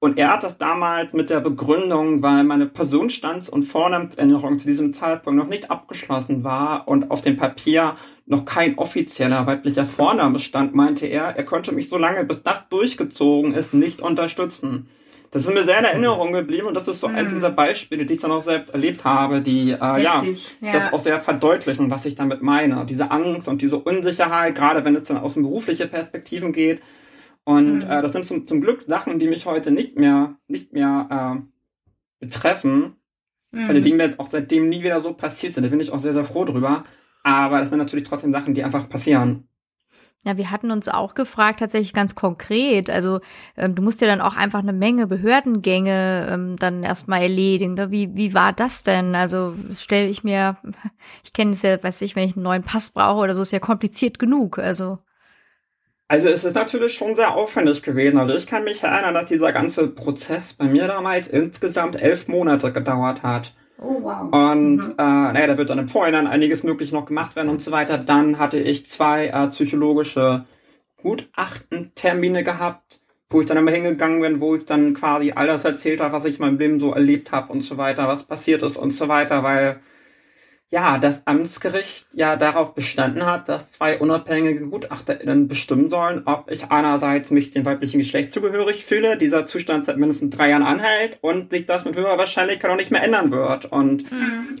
und er hat das damals mit der Begründung, weil meine Personenstands- und Vornamensänderung zu diesem Zeitpunkt noch nicht abgeschlossen war und auf dem Papier noch kein offizieller weiblicher Vorname stand, meinte er, er könnte mich so lange, bis das durchgezogen ist, nicht unterstützen. Das ist mir sehr in Erinnerung geblieben und das ist so eins dieser Beispiele, die ich dann auch selbst erlebt habe, die äh, ja, ja. das auch sehr verdeutlichen, was ich damit meine. Diese Angst und diese Unsicherheit, gerade wenn es dann aus den berufliche Perspektiven geht. Und äh, das sind zum, zum Glück Sachen, die mich heute nicht mehr, nicht mehr äh, betreffen. Also die mir auch seitdem nie wieder so passiert sind. Da bin ich auch sehr, sehr froh drüber. Aber das sind natürlich trotzdem Sachen, die einfach passieren. Ja, wir hatten uns auch gefragt, tatsächlich ganz konkret. Also ähm, du musst ja dann auch einfach eine Menge Behördengänge ähm, dann erstmal erledigen. Ne? Wie, wie war das denn? Also stelle ich mir, ich kenne es ja, weiß ich, wenn ich einen neuen Pass brauche oder so, ist ja kompliziert genug. Also Also es ist natürlich schon sehr aufwendig gewesen. Also ich kann mich erinnern, dass dieser ganze Prozess bei mir damals insgesamt elf Monate gedauert hat. Oh wow. Und äh, naja, da wird dann im Vorhinein einiges möglich noch gemacht werden und so weiter. Dann hatte ich zwei äh, psychologische Gutachtentermine gehabt, wo ich dann immer hingegangen bin, wo ich dann quasi all das erzählt habe, was ich in meinem Leben so erlebt habe und so weiter, was passiert ist und so weiter, weil ja, das Amtsgericht ja darauf bestanden hat, dass zwei unabhängige GutachterInnen bestimmen sollen, ob ich einerseits mich dem weiblichen Geschlecht zugehörig fühle, dieser Zustand seit mindestens drei Jahren anhält und sich das mit höherer Wahrscheinlichkeit auch nicht mehr ändern wird. Und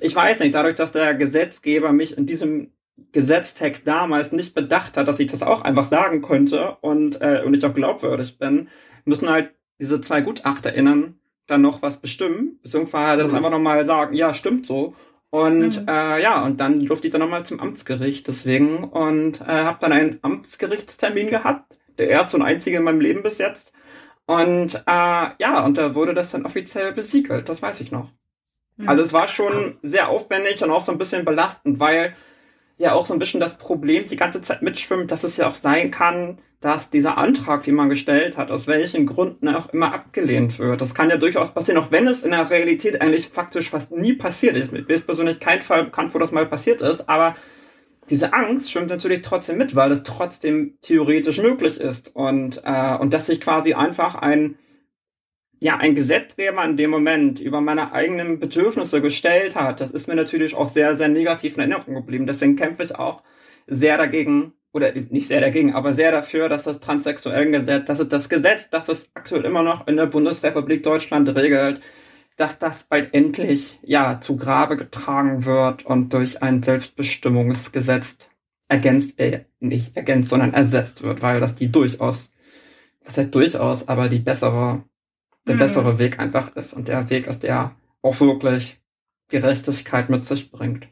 ich weiß nicht, dadurch, dass der Gesetzgeber mich in diesem Gesetztext damals nicht bedacht hat, dass ich das auch einfach sagen könnte und, äh, und ich auch glaubwürdig bin, müssen halt diese zwei GutachterInnen dann noch was bestimmen, beziehungsweise das einfach nochmal sagen, ja, stimmt so. Und äh, ja, und dann durfte ich dann nochmal zum Amtsgericht deswegen und äh, habe dann einen Amtsgerichtstermin gehabt, der erste und einzige in meinem Leben bis jetzt. Und äh, ja, und da wurde das dann offiziell besiegelt, das weiß ich noch. Also es war schon sehr aufwendig und auch so ein bisschen belastend, weil ja auch so ein bisschen das Problem die ganze Zeit mitschwimmt, dass es ja auch sein kann, dass dieser Antrag, den man gestellt hat, aus welchen Gründen auch immer abgelehnt wird. Das kann ja durchaus passieren, auch wenn es in der Realität eigentlich faktisch fast nie passiert ist. Mir ist persönlich kein Fall bekannt, wo das mal passiert ist, aber diese Angst schwimmt natürlich trotzdem mit, weil es trotzdem theoretisch möglich ist und, äh, und dass sich quasi einfach ein ja, ein Gesetzgeber in dem Moment über meine eigenen Bedürfnisse gestellt hat, das ist mir natürlich auch sehr, sehr negativ in Erinnerung geblieben. Deswegen kämpfe ich auch sehr dagegen, oder nicht sehr dagegen, aber sehr dafür, dass das transsexuellen Gesetz, dass es das Gesetz, das es aktuell immer noch in der Bundesrepublik Deutschland regelt, dass das bald endlich, ja, zu Grabe getragen wird und durch ein Selbstbestimmungsgesetz ergänzt, äh, nicht ergänzt, sondern ersetzt wird, weil das die durchaus, das heißt durchaus, aber die bessere, der mhm. bessere Weg einfach ist und der Weg ist, der auch wirklich Gerechtigkeit mit sich bringt.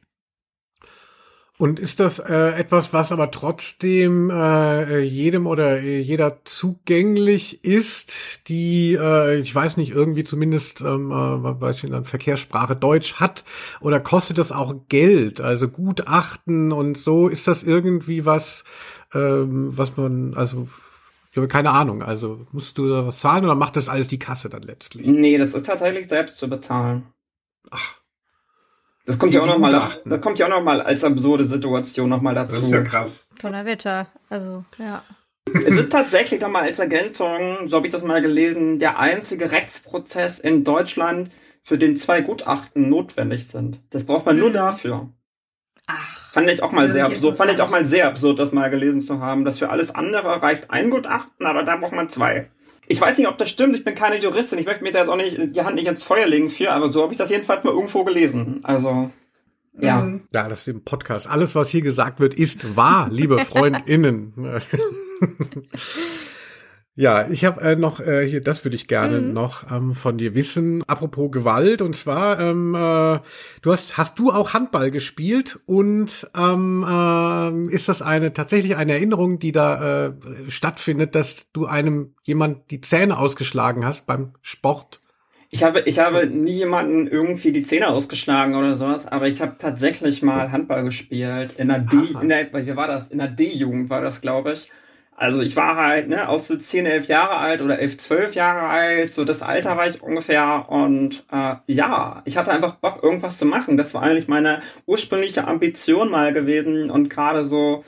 Und ist das äh, etwas, was aber trotzdem äh, jedem oder äh, jeder zugänglich ist, die, äh, ich weiß nicht, irgendwie zumindest, ähm, äh, weiß ich, in Verkehrssprache Deutsch hat? Oder kostet das auch Geld? Also Gutachten und so, ist das irgendwie was, ähm, was man, also ich habe keine Ahnung. Also musst du da was zahlen oder macht das alles die Kasse dann letztlich? Nee, das ist tatsächlich selbst zu bezahlen. Ach. Das kommt ja auch noch mal, das kommt ja auch noch mal als absurde Situation noch mal dazu. Das ist ja krass. Donnerwetter, also ja. Es ist tatsächlich noch mal als Ergänzung, so habe ich das mal gelesen, der einzige Rechtsprozess in Deutschland, für den zwei Gutachten notwendig sind. Das braucht man nur hm. dafür. Ach, fand ich auch mal sehr absurd. Fand ich auch mal sehr absurd, das mal gelesen zu haben, dass für alles andere reicht ein Gutachten, aber da braucht man zwei. Ich weiß nicht, ob das stimmt. Ich bin keine Juristin. Ich möchte mir da jetzt auch nicht die Hand nicht ins Feuer legen für, aber so habe ich das jedenfalls mal irgendwo gelesen. Also, ja. Mhm. Ja, das ist im Podcast. Alles, was hier gesagt wird, ist wahr, liebe FreundInnen. Ja, ich habe äh, noch äh, hier, das würde ich gerne mhm. noch ähm, von dir wissen. Apropos Gewalt und zwar, ähm, äh, du hast hast du auch Handball gespielt und ähm, äh, ist das eine tatsächlich eine Erinnerung, die da äh, stattfindet, dass du einem jemand die Zähne ausgeschlagen hast beim Sport? Ich habe ich habe nie jemanden irgendwie die Zähne ausgeschlagen oder sowas, aber ich habe tatsächlich mal Handball gespielt in der D, in der, wie war das? In der D-Jugend war das, glaube ich. Also ich war halt, ne, auch so 10, 11 Jahre alt oder 11, 12 Jahre alt, so das Alter war ich ungefähr und äh, ja, ich hatte einfach Bock, irgendwas zu machen. Das war eigentlich meine ursprüngliche Ambition mal gewesen und gerade so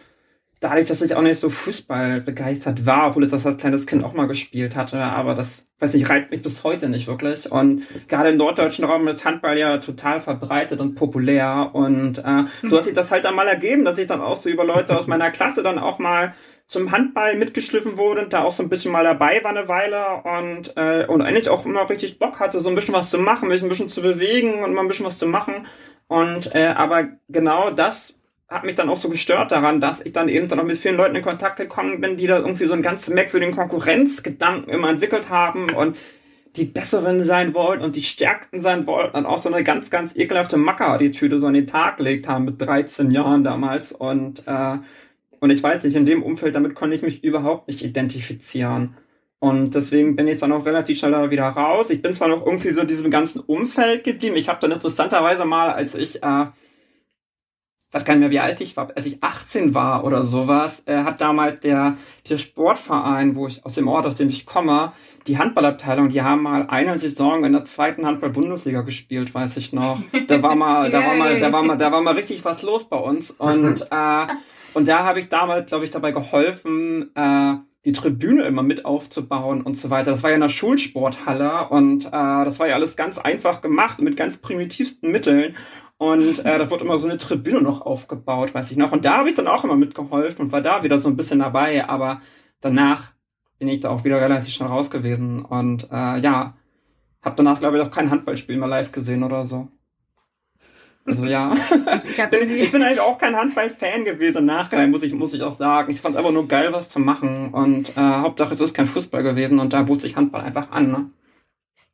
dadurch, dass ich auch nicht so Fußball begeistert war, obwohl ich das als kleines Kind auch mal gespielt hatte, aber das, weiß ich, reizt mich bis heute nicht wirklich. Und gerade im norddeutschen Raum ist Handball ja total verbreitet und populär und äh, so hat sich das halt dann mal ergeben, dass ich dann auch so über Leute aus meiner Klasse dann auch mal zum Handball mitgeschliffen wurde und da auch so ein bisschen mal dabei war eine Weile und, äh, und eigentlich auch immer richtig Bock hatte, so ein bisschen was zu machen, mich ein bisschen zu bewegen und mal ein bisschen was zu machen. Und äh, aber genau das hat mich dann auch so gestört daran, dass ich dann eben dann auch mit vielen Leuten in Kontakt gekommen bin, die da irgendwie so einen ganz merkwürdigen Konkurrenzgedanken immer entwickelt haben und die Besseren sein wollten und die Stärksten sein wollten und auch so eine ganz, ganz ekelhafte Macker-Attitüde so an den Tag gelegt haben mit 13 Jahren damals und äh, und ich weiß nicht, in dem Umfeld, damit konnte ich mich überhaupt nicht identifizieren. Und deswegen bin ich dann auch relativ schnell wieder raus. Ich bin zwar noch irgendwie so in diesem ganzen Umfeld geblieben. Ich habe dann interessanterweise mal, als ich, äh, weiß gar nicht mehr, wie alt ich war, als ich 18 war oder sowas, äh, hat damals der, der Sportverein, wo ich aus dem Ort, aus dem ich komme, die Handballabteilung, die haben mal eine Saison in der zweiten Handball-Bundesliga gespielt, weiß ich noch. Da war mal, da war mal, da war mal, da war mal richtig was los bei uns. Und äh, und da habe ich damals, glaube ich, dabei geholfen, äh, die Tribüne immer mit aufzubauen und so weiter. Das war ja in der Schulsporthalle und äh, das war ja alles ganz einfach gemacht mit ganz primitivsten Mitteln. Und äh, da wurde immer so eine Tribüne noch aufgebaut, weiß ich noch. Und da habe ich dann auch immer mitgeholfen und war da wieder so ein bisschen dabei. Aber danach bin ich da auch wieder relativ schnell raus gewesen. Und äh, ja, habe danach, glaube ich, auch kein Handballspiel mehr live gesehen oder so. Also ja. Ich, ich, bin, ich bin eigentlich auch kein Handball-Fan gewesen nachher, muss ich, muss ich auch sagen. Ich fand einfach nur geil, was zu machen. Und äh, Hauptsache es ist kein Fußball gewesen und da bot sich Handball einfach an. Ne?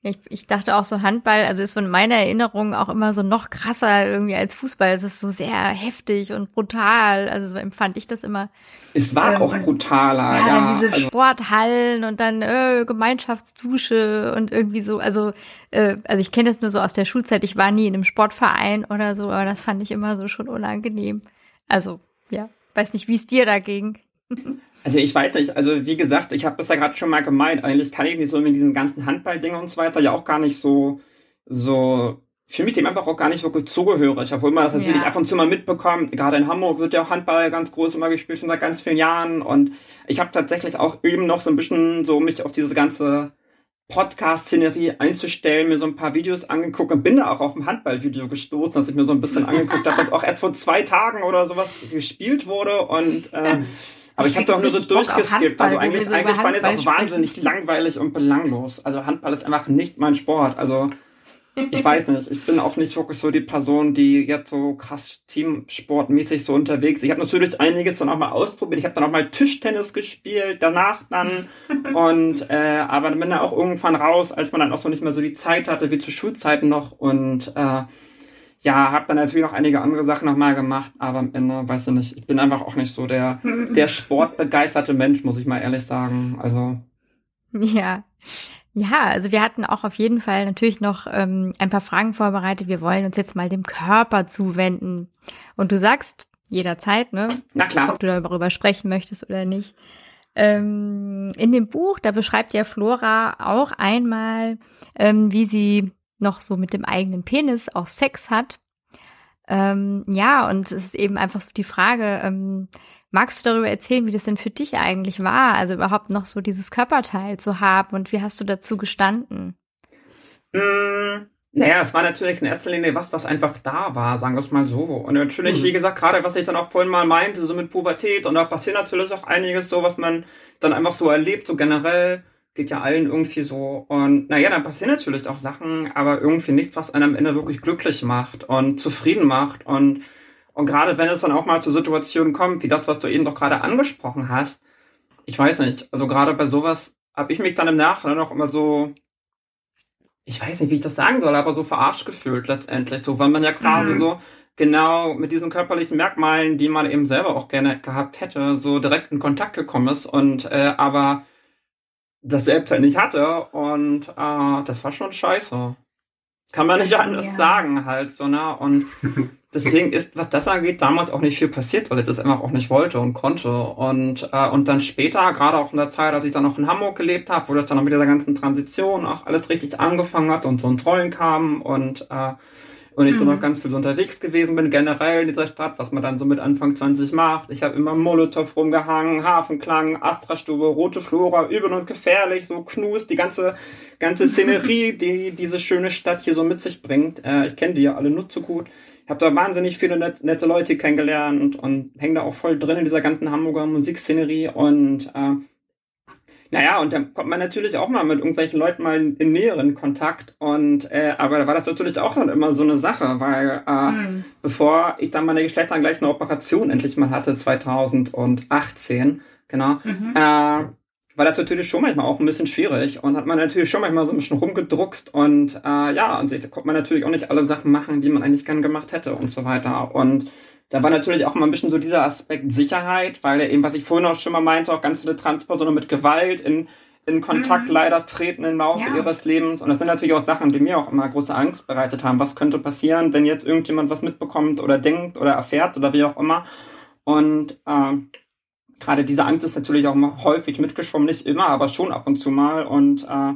Ich, ich dachte auch so Handball, also ist von meiner Erinnerung auch immer so noch krasser irgendwie als Fußball. Es ist so sehr heftig und brutal. Also so empfand ich das immer. Es war ähm, auch brutaler, ja. ja. diese also, Sporthallen und dann äh, Gemeinschaftsdusche und irgendwie so. Also äh, also ich kenne das nur so aus der Schulzeit. Ich war nie in einem Sportverein oder so, aber das fand ich immer so schon unangenehm. Also, ja, weiß nicht, wie es dir dagegen. Also ich weiß nicht, also wie gesagt, ich habe das ja gerade schon mal gemeint, eigentlich kann ich mich so mit diesem ganzen Handballding und so weiter ja auch gar nicht so, so, für mich dem einfach auch gar nicht wirklich zugehörig, obwohl man das ja. natürlich ab und zu mal mitbekommt. Gerade in Hamburg wird ja auch Handball ganz groß immer gespielt, schon seit ganz vielen Jahren und ich habe tatsächlich auch eben noch so ein bisschen so mich auf diese ganze Podcast-Szenerie einzustellen, mir so ein paar Videos angeguckt und bin da auch auf ein Handballvideo gestoßen, das ich mir so ein bisschen angeguckt habe, das auch erst vor zwei Tagen oder sowas gespielt wurde und äh, aber ich, ich habe doch nur so durchgeskippt. Also eigentlich, eigentlich fand ich es auch wahnsinnig langweilig und belanglos. Also Handball ist einfach nicht mein Sport. Also ich weiß nicht. Ich bin auch nicht wirklich so die Person, die jetzt so krass teamsportmäßig so unterwegs ist. Ich habe natürlich einiges dann auch mal ausprobiert. Ich habe dann auch mal Tischtennis gespielt, danach dann. und äh, aber dann bin ich auch irgendwann raus, als man dann auch so nicht mehr so die Zeit hatte wie zu Schulzeiten noch. Und äh, ja, habe dann natürlich noch einige andere Sachen nochmal gemacht, aber am Ende, weiß ich nicht, ich bin einfach auch nicht so der, der sportbegeisterte Mensch, muss ich mal ehrlich sagen. Also. Ja. Ja, also wir hatten auch auf jeden Fall natürlich noch ähm, ein paar Fragen vorbereitet. Wir wollen uns jetzt mal dem Körper zuwenden. Und du sagst jederzeit, ne? Na klar. Ob du darüber sprechen möchtest oder nicht. Ähm, in dem Buch, da beschreibt ja Flora auch einmal, ähm, wie sie noch so mit dem eigenen Penis auch Sex hat. Ähm, ja, und es ist eben einfach so die Frage, ähm, magst du darüber erzählen, wie das denn für dich eigentlich war, also überhaupt noch so dieses Körperteil zu haben und wie hast du dazu gestanden? Mm, naja, es war natürlich in erster Linie was, was einfach da war, sagen wir es mal so. Und natürlich, mhm. wie gesagt, gerade was ich dann auch vorhin mal meinte, so mit Pubertät und da passiert natürlich auch einiges so, was man dann einfach so erlebt, so generell geht ja allen irgendwie so. Und naja, dann passieren natürlich auch Sachen, aber irgendwie nichts, was einen am Ende wirklich glücklich macht und zufrieden macht. Und, und gerade wenn es dann auch mal zu Situationen kommt, wie das, was du eben doch gerade angesprochen hast, ich weiß nicht, also gerade bei sowas habe ich mich dann im Nachhinein auch immer so, ich weiß nicht, wie ich das sagen soll, aber so verarscht gefühlt letztendlich, so, weil man ja quasi mhm. so genau mit diesen körperlichen Merkmalen, die man eben selber auch gerne gehabt hätte, so direkt in Kontakt gekommen ist und äh, aber das selbst halt nicht hatte und äh, das war schon scheiße. Kann man nicht anders ja. sagen halt, so, ne? Und deswegen ist, was das angeht, damals auch nicht viel passiert, weil ich das einfach auch nicht wollte und konnte. Und, äh, und dann später, gerade auch in der Zeit, als ich dann noch in Hamburg gelebt habe, wo das dann auch mit der ganzen Transition auch alles richtig angefangen hat und so ein Trollen kam und äh, und ich mhm. so noch ganz viel unterwegs gewesen bin, generell in dieser Stadt, was man dann so mit Anfang 20 macht. Ich habe immer Molotow rumgehangen, Hafenklang, Astra-Stube, Rote Flora, übel und gefährlich, so Knus, die ganze, ganze Szenerie, die diese schöne Stadt hier so mit sich bringt. Äh, ich kenne die ja alle nur zu gut. Ich habe da wahnsinnig viele net, nette Leute kennengelernt und, und hänge da auch voll drin in dieser ganzen Hamburger Musikszenerie und äh, naja, und dann kommt man natürlich auch mal mit irgendwelchen Leuten mal in, in näheren Kontakt. Und äh, aber da war das natürlich auch dann immer so eine Sache, weil äh, mhm. bevor ich dann meine geschlechtsangleichende Operation endlich mal hatte, 2018, genau, mhm. äh, war das natürlich schon manchmal auch ein bisschen schwierig und hat man natürlich schon manchmal so ein bisschen rumgedruckt und äh, ja, und da konnte man natürlich auch nicht alle Sachen machen, die man eigentlich gern gemacht hätte und so weiter. Und da war natürlich auch immer ein bisschen so dieser Aspekt Sicherheit, weil er eben, was ich vorhin auch schon mal meinte, auch ganz viele Transpersonen mit Gewalt in, in Kontakt mhm. leider treten im Laufe ja. ihres Lebens. Und das sind natürlich auch Sachen, die mir auch immer große Angst bereitet haben. Was könnte passieren, wenn jetzt irgendjemand was mitbekommt oder denkt oder erfährt oder wie auch immer. Und äh, gerade diese Angst ist natürlich auch häufig mitgeschwommen, nicht immer, aber schon ab und zu mal. Und äh,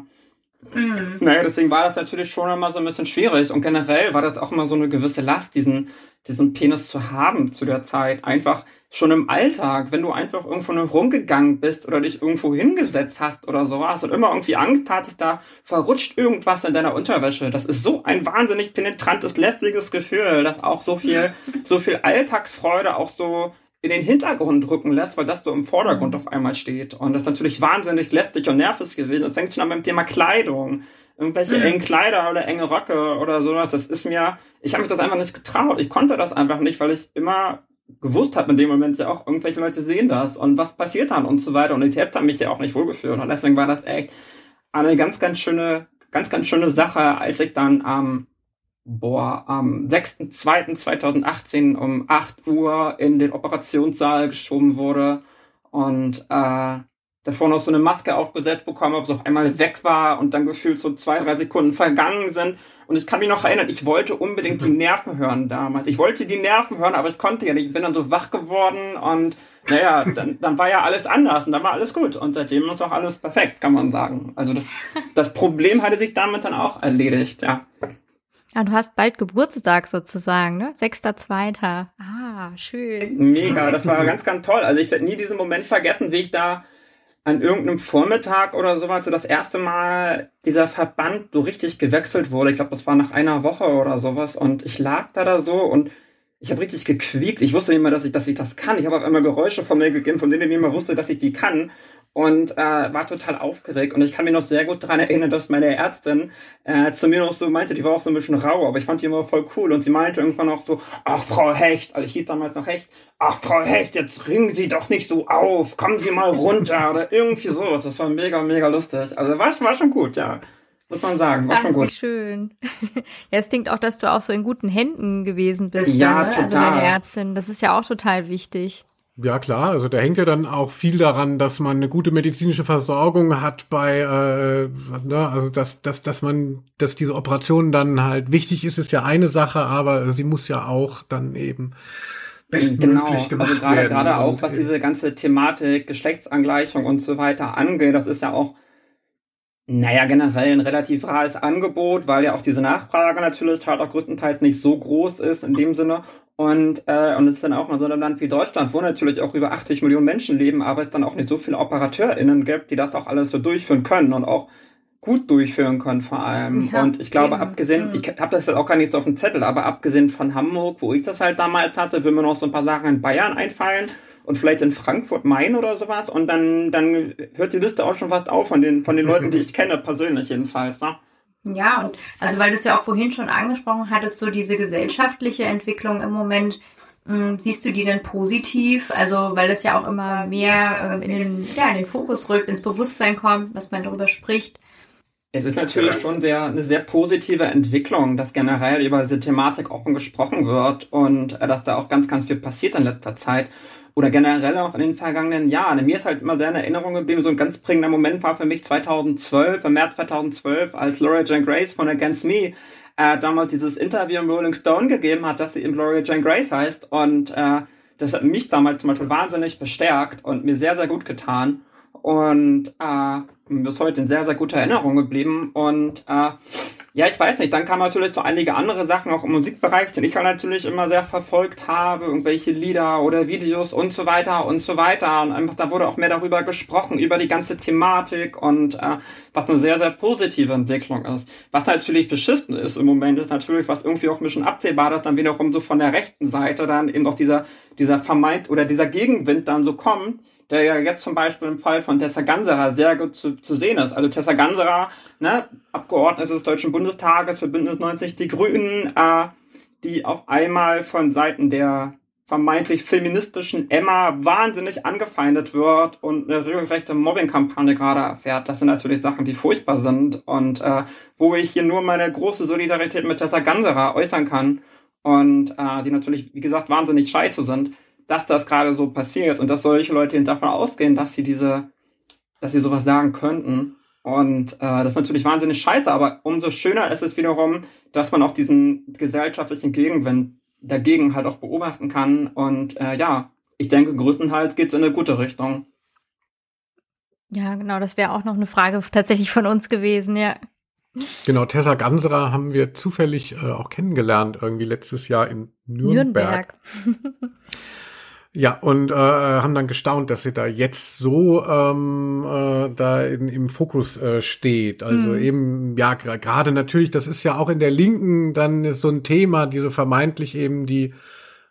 Mhm. Naja, deswegen war das natürlich schon immer so ein bisschen schwierig. Und generell war das auch immer so eine gewisse Last, diesen, diesen Penis zu haben zu der Zeit. Einfach schon im Alltag, wenn du einfach irgendwo nur rumgegangen bist oder dich irgendwo hingesetzt hast oder sowas und immer irgendwie Angst hattest, da verrutscht irgendwas in deiner Unterwäsche. Das ist so ein wahnsinnig penetrantes, lästiges Gefühl, dass auch so viel, so viel Alltagsfreude auch so in den Hintergrund rücken lässt, weil das so im Vordergrund auf einmal steht. Und das ist natürlich wahnsinnig lästig und nervig gewesen. Das fängt schon an beim Thema Kleidung. Irgendwelche mhm. engen Kleider oder enge Röcke oder sowas. Das ist mir, ich habe mich das einfach nicht getraut. Ich konnte das einfach nicht, weil ich immer gewusst habe in dem Moment ja auch, irgendwelche Leute sehen das und was passiert dann und so weiter. Und ich habe mich ja auch nicht wohlgefühlt. Und deswegen war das echt eine ganz, ganz schöne, ganz, ganz schöne Sache, als ich dann am boah, am 6.2.2018 um 8 Uhr in den Operationssaal geschoben wurde. Und äh, davor noch so eine Maske aufgesetzt bekommen habe, so auf einmal weg war und dann gefühlt so zwei, drei Sekunden vergangen sind. Und ich kann mich noch erinnern, ich wollte unbedingt die Nerven hören damals. Ich wollte die Nerven hören, aber ich konnte ja nicht. Ich bin dann so wach geworden und naja, dann, dann war ja alles anders und dann war alles gut. Und seitdem ist auch alles perfekt, kann man sagen. Also das, das Problem hatte sich damit dann auch erledigt, ja. Ja, du hast bald Geburtstag sozusagen, ne? Sechster, zweiter. Ah, schön. Mega, das war ganz, ganz toll. Also ich werde nie diesen Moment vergessen, wie ich da an irgendeinem Vormittag oder sowas so das erste Mal dieser Verband so richtig gewechselt wurde. Ich glaube, das war nach einer Woche oder sowas. Und ich lag da da so und ich habe richtig gequiekt. Ich wusste nicht mehr, dass ich, dass ich das kann. Ich habe auf einmal Geräusche von mir gegeben, von denen ich nicht mehr wusste, dass ich die kann und äh, war total aufgeregt. Und ich kann mich noch sehr gut daran erinnern, dass meine Ärztin äh, zu mir noch so meinte, die war auch so ein bisschen rau, aber ich fand die immer voll cool. Und sie meinte irgendwann auch so, ach Frau Hecht, also ich hieß damals noch Hecht, ach Frau Hecht, jetzt ringen Sie doch nicht so auf, kommen Sie mal runter oder irgendwie sowas. Das war mega, mega lustig. Also war, war schon gut, ja. Muss man sagen, war Ach, schon gut. Wie schön. Ja, es klingt auch, dass du auch so in guten Händen gewesen bist. Ja, ne? total. Also deine Ärztin. Das ist ja auch total wichtig. Ja, klar. Also da hängt ja dann auch viel daran, dass man eine gute medizinische Versorgung hat bei, äh, ne, also dass, dass, dass man, dass diese Operation dann halt wichtig ist, ist ja eine Sache, aber sie muss ja auch dann eben Genau, bestmöglich gemacht also gerade, werden. gerade auch, was diese ganze Thematik Geschlechtsangleichung und so weiter angeht, das ist ja auch, naja, generell ein relativ rares Angebot, weil ja auch diese Nachfrage natürlich halt auch größtenteils nicht so groß ist in dem Sinne. Und, äh, und es ist dann auch mal so ein Land wie Deutschland, wo natürlich auch über 80 Millionen Menschen leben, aber es dann auch nicht so viele OperateurInnen gibt, die das auch alles so durchführen können und auch gut durchführen können vor allem. Ja, und ich glaube, eben. abgesehen, Mhm. ich habe das jetzt auch gar nicht so auf dem Zettel, aber abgesehen von Hamburg, wo ich das halt damals hatte, will mir noch so ein paar Sachen in Bayern einfallen und vielleicht in Frankfurt Main oder sowas. Und dann, dann hört die Liste auch schon fast auf von den, von den Leuten, die ich kenne, persönlich jedenfalls. Ne? Ja, und also weil du es ja auch vorhin schon angesprochen hattest, so diese gesellschaftliche Entwicklung im Moment, mh, siehst du die denn positiv? Also weil es ja auch immer mehr ähm, in, den, ja, in den Fokus rückt, ins Bewusstsein kommt, dass man darüber spricht. Es ist natürlich schon sehr, eine sehr positive Entwicklung, dass generell über diese Thematik offen gesprochen wird und äh, dass da auch ganz, ganz viel passiert in letzter Zeit. Oder generell auch in den vergangenen Jahren. Mir ist halt immer sehr in Erinnerung geblieben, so ein ganz prägender Moment war für mich 2012, im März 2012, als Laura Jane Grace von Against Me äh, damals dieses Interview im Rolling Stone gegeben hat, dass sie eben Laura Jane Grace heißt. Und äh, das hat mich damals zum Beispiel wahnsinnig bestärkt und mir sehr, sehr gut getan. Und äh, bis heute in sehr, sehr guter Erinnerung geblieben. Und äh, ja, ich weiß nicht, dann kamen natürlich so einige andere Sachen auch im Musikbereich, den ich halt natürlich immer sehr verfolgt habe, irgendwelche Lieder oder Videos und so weiter und so weiter. Und einfach, da wurde auch mehr darüber gesprochen, über die ganze Thematik und äh, was eine sehr, sehr positive Entwicklung ist. Was natürlich beschissen ist im Moment, ist natürlich, was irgendwie auch ein bisschen absehbar ist, dann wiederum so von der rechten Seite dann eben doch dieser, dieser vermeint oder dieser Gegenwind dann so kommt, der ja jetzt zum Beispiel im Fall von Tessa Ganserer sehr gut zu, zu sehen ist. Also Tessa Ganserer, ne, Abgeordnete des Deutschen Bundestages für Bündnis 90 Die Grünen, äh, die auf einmal von Seiten der vermeintlich feministischen Emma wahnsinnig angefeindet wird und eine regelrechte Mobbing-Kampagne gerade erfährt. Das sind natürlich Sachen, die furchtbar sind und äh, wo ich hier nur meine große Solidarität mit Tessa Ganserer äußern kann und äh, die natürlich, wie gesagt, wahnsinnig scheiße sind dass das gerade so passiert und dass solche Leute eben davon ausgehen, dass sie diese, dass sie sowas sagen könnten. Und äh, das ist natürlich wahnsinnig scheiße, aber umso schöner ist es wiederum, dass man auch diesen gesellschaftlichen Gegenwind dagegen halt auch beobachten kann. Und äh, ja, ich denke, größtenteils geht's in eine gute Richtung. Ja, genau, das wäre auch noch eine Frage tatsächlich von uns gewesen, ja. Genau, Tessa Ganserer haben wir zufällig äh, auch kennengelernt, irgendwie letztes Jahr in Nürnberg. Nürnberg. Ja, und äh, haben dann gestaunt, dass sie da jetzt so ähm, äh, da in, im Fokus äh, steht. Also Mhm. eben, ja, gerade natürlich, das ist ja auch in der Linken dann so ein Thema, diese vermeintlich eben die,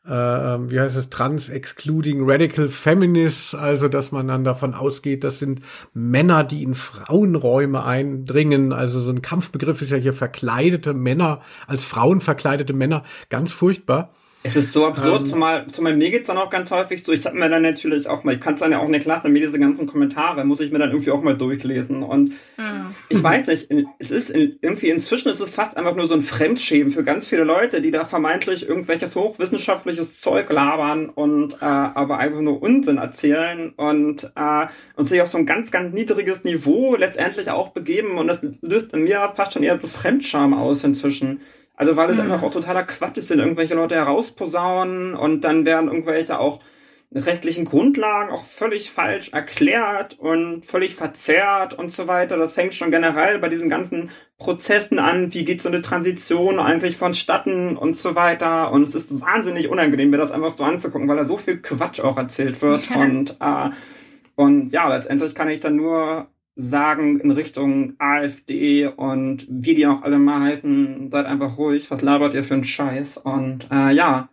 äh, wie heißt es, Trans-Excluding Radical Feminists, also dass man dann davon ausgeht, das sind Männer, die in Frauenräume eindringen. Also so ein Kampfbegriff ist ja hier verkleidete Männer, als Frauen verkleidete Männer, ganz furchtbar. Es ist so absurd, ähm, zumal, zumal mir geht's dann auch ganz häufig so, ich habe mir dann natürlich auch mal, ich kann es dann ja auch in der Klasse, mir diese ganzen Kommentare, muss ich mir dann irgendwie auch mal durchlesen. Und mhm. ich weiß nicht, es ist irgendwie inzwischen ist es fast einfach nur so ein Fremdschämen für ganz viele Leute, die da vermeintlich irgendwelches hochwissenschaftliches Zeug labern und äh, aber einfach nur Unsinn erzählen und, äh, und sich auf so ein ganz, ganz niedriges Niveau letztendlich auch begeben. Und das löst in mir fast schon eher so Fremdscham aus inzwischen. Also weil es mhm. einfach auch totaler Quatsch ist, wenn irgendwelche Leute herausposaunen und dann werden irgendwelche auch rechtlichen Grundlagen auch völlig falsch erklärt und völlig verzerrt und so weiter. Das fängt schon generell bei diesen ganzen Prozessen an. Wie geht so eine Transition eigentlich vonstatten und so weiter. Und es ist wahnsinnig unangenehm, mir das einfach so anzugucken, weil da so viel Quatsch auch erzählt wird. und, äh, und ja, letztendlich kann ich dann nur sagen in Richtung AfD und wie die auch alle mal halten, seid einfach ruhig, was labert ihr für einen Scheiß? Und äh, ja,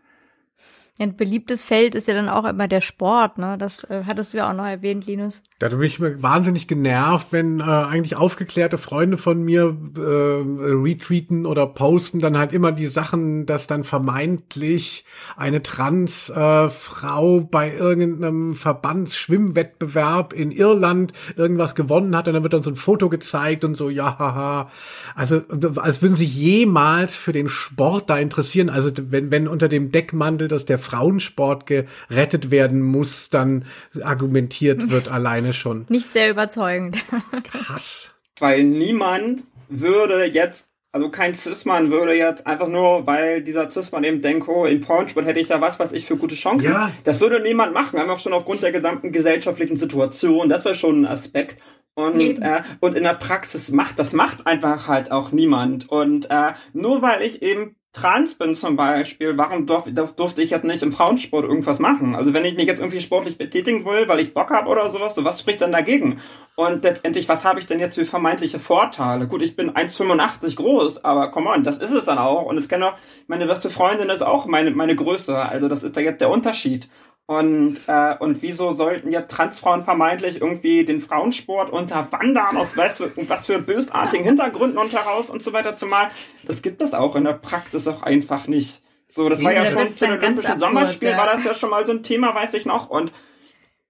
ein beliebtes Feld ist ja dann auch immer der Sport, ne? Das äh, hattest du ja auch noch erwähnt, Linus. Da bin ich mir wahnsinnig genervt, wenn äh, eigentlich aufgeklärte Freunde von mir äh, retweeten oder posten dann halt immer die Sachen, dass dann vermeintlich eine Transfrau äh, bei irgendeinem Verbandsschwimmwettbewerb in Irland irgendwas gewonnen hat und dann wird dann so ein Foto gezeigt und so, ja, haha. Also als würden sich jemals für den Sport da interessieren. Also wenn, wenn unter dem Deckmantel, dass der Frauensport gerettet werden muss, dann argumentiert wird alleine schon. Nicht sehr überzeugend. Krass. Weil niemand würde jetzt also kein Cis-Mann würde jetzt einfach nur, weil dieser Cis-Mann eben denkt, oh, im Frauensport hätte ich ja was, was ich für gute Chancen. Ja. Das würde niemand machen, einfach schon aufgrund der gesamten gesellschaftlichen Situation. Das wäre schon ein Aspekt. Und, äh, und in der Praxis macht, das macht einfach halt auch niemand. Und äh, nur weil ich eben trans bin zum Beispiel, warum durf, durfte ich jetzt nicht im Frauensport irgendwas machen? Also wenn ich mich jetzt irgendwie sportlich betätigen will, weil ich Bock habe oder sowas, so was spricht dann dagegen? Und letztendlich, was habe ich denn jetzt für vermeintliche Vorteile? Gut, ich bin 1,85 groß, aber come on, das ist es dann auch. Und es kann auch, meine beste Freundin ist auch meine, meine Größe. Also das ist da jetzt der Unterschied. Und, äh, und wieso sollten jetzt Transfrauen vermeintlich irgendwie den Frauensport unterwandern, aus was für, was für bösartigen Hintergründen und heraus und so weiter zumal? Das gibt es auch in der Praxis auch einfach nicht. So, das war ja schon zu den Olympischen Sommerspielen, ja. war das ja schon mal so ein Thema, weiß ich noch. Und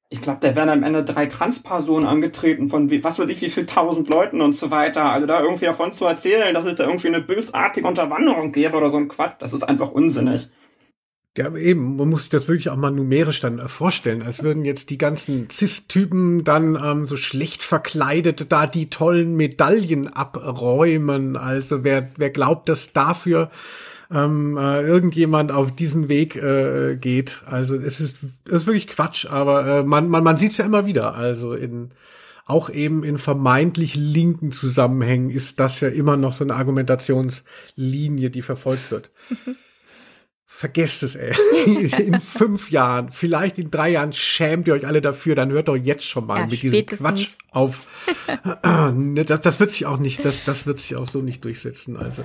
ich glaube, da werden am Ende drei Transpersonen angetreten von wie, was weiß ich, wie viel tausend Leuten und so weiter. Also da irgendwie davon zu erzählen, dass es da irgendwie eine bösartige Unterwanderung gäbe oder so ein Quatsch, das ist einfach unsinnig. Ja, eben, man muss sich das wirklich auch mal numerisch dann äh, vorstellen, als würden jetzt die ganzen Cis-Typen dann ähm, so schlecht verkleidet da die tollen Medaillen abräumen. Also wer, wer glaubt, dass dafür ähm, äh, irgendjemand auf diesen Weg äh, geht. Also es ist, es ist wirklich Quatsch, aber äh, man, man, man sieht es ja immer wieder. Also in auch eben in vermeintlich linken Zusammenhängen ist das ja immer noch so eine Argumentationslinie, die verfolgt wird. Vergesst es, ey. In fünf Jahren, vielleicht in drei Jahren schämt ihr euch alle dafür, dann hört doch jetzt schon mal ja, mit diesem Quatsch auf. Ne, das, das wird sich auch nicht, das, das wird sich auch so nicht durchsetzen, also.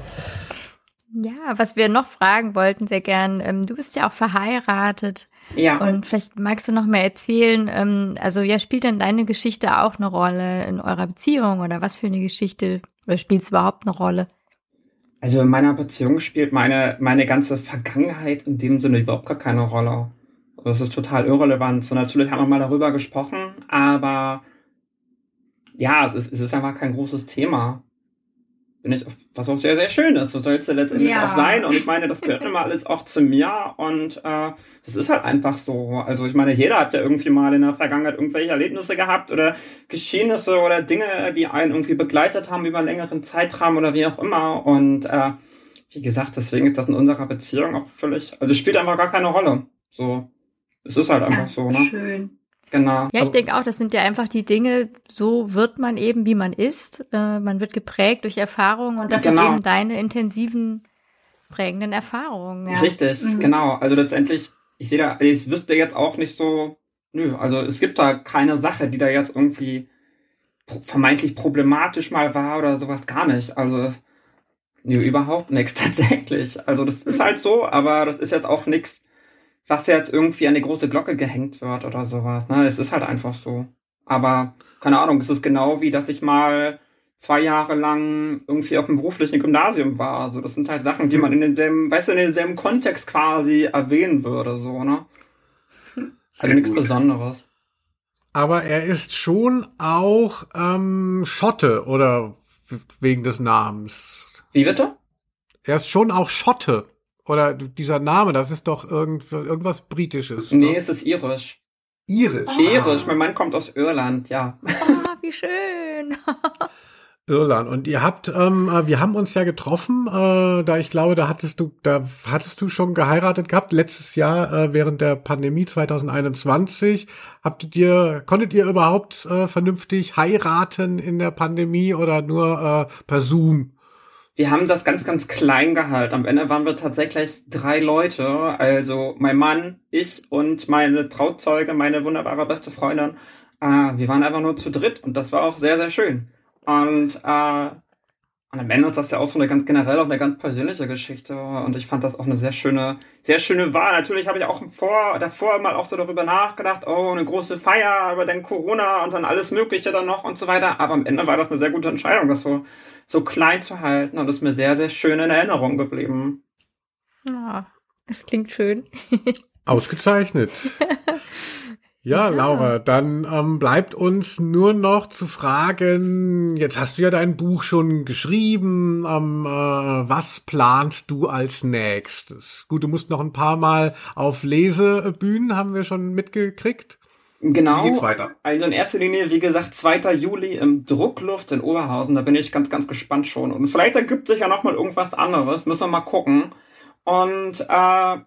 Ja, was wir noch fragen wollten, sehr gern, ähm, du bist ja auch verheiratet. Ja. Und vielleicht magst du noch mehr erzählen, ähm, also ja, spielt denn deine Geschichte auch eine Rolle in eurer Beziehung oder was für eine Geschichte, oder spielt es überhaupt eine Rolle? Also in meiner Beziehung spielt meine, meine ganze Vergangenheit in dem Sinne überhaupt gar keine Rolle. Das ist total irrelevant. So natürlich haben wir mal darüber gesprochen, aber ja, es ist, es ist einfach kein großes Thema bin ich, was auch sehr, sehr schön ist. Das soll es ja letztendlich ja. auch sein. Und ich meine, das gehört immer alles auch zu mir. Und äh, das ist halt einfach so. Also ich meine, jeder hat ja irgendwie mal in der Vergangenheit irgendwelche Erlebnisse gehabt oder Geschehnisse oder Dinge, die einen irgendwie begleitet haben über einen längeren Zeitraum oder wie auch immer. Und äh, wie gesagt, deswegen ist das in unserer Beziehung auch völlig, also es spielt einfach gar keine Rolle. So, es ist halt einfach ja, so, ne? Schön. Genau. Ja, ich denke auch, das sind ja einfach die Dinge, so wird man eben, wie man ist. Äh, man wird geprägt durch Erfahrungen und das genau. sind eben deine intensiven, prägenden Erfahrungen. Ja. Richtig, mhm. genau. Also letztendlich, ich sehe da, es wird ja jetzt auch nicht so, nö, also es gibt da keine Sache, die da jetzt irgendwie vermeintlich problematisch mal war oder sowas gar nicht. Also, nö, überhaupt nichts tatsächlich. Also das ist halt so, aber das ist jetzt auch nichts, was jetzt irgendwie an die große Glocke gehängt wird oder sowas. Ne? Es ist halt einfach so. Aber keine Ahnung, es ist genau wie, dass ich mal zwei Jahre lang irgendwie auf dem beruflichen Gymnasium war. Also das sind halt Sachen, die man in demselben, weißt du, in demselben Kontext quasi erwähnen würde, so, ne? Also nichts Besonderes. Aber er ist schon auch ähm, Schotte oder wegen des Namens. Wie bitte? Er ist schon auch Schotte. Oder dieser Name, das ist doch irgend, irgendwas Britisches. Nee, ne? es ist irisch. Irisch. Ah. Irisch. Mein Mann kommt aus Irland, ja. Oh, wie schön. Irland. Und ihr habt, ähm, äh, wir haben uns ja getroffen, äh, da ich glaube, da hattest du, da hattest du schon geheiratet gehabt, letztes Jahr äh, während der Pandemie 2021. Habt ihr, konntet ihr überhaupt äh, vernünftig heiraten in der Pandemie oder nur äh, per Zoom? Wir haben das ganz, ganz klein gehalten. Am Ende waren wir tatsächlich drei Leute. Also mein Mann, ich und meine Trauzeuge, meine wunderbare beste Freundin. Äh, wir waren einfach nur zu dritt und das war auch sehr, sehr schön. Und, äh, und am Ende ist das ja auch so eine ganz generell auch eine ganz persönliche Geschichte. Und ich fand das auch eine sehr schöne, sehr schöne Wahl. Natürlich habe ich auch vor, davor mal auch so darüber nachgedacht, oh, eine große Feier, aber dann Corona und dann alles Mögliche dann noch und so weiter. Aber am Ende war das eine sehr gute Entscheidung, das so, so klein zu halten und ist mir sehr, sehr schön in Erinnerung geblieben. Ja, es klingt schön. Ausgezeichnet. Ja, Laura, dann ähm, bleibt uns nur noch zu fragen, jetzt hast du ja dein Buch schon geschrieben, ähm, äh, was planst du als nächstes? Gut, du musst noch ein paar Mal auf Lesebühnen, haben wir schon mitgekriegt. Genau. Wie geht's weiter? Also in erster Linie, wie gesagt, 2. Juli im Druckluft in Oberhausen, da bin ich ganz, ganz gespannt schon. Und vielleicht ergibt sich ja noch mal irgendwas anderes, müssen wir mal gucken. Und äh,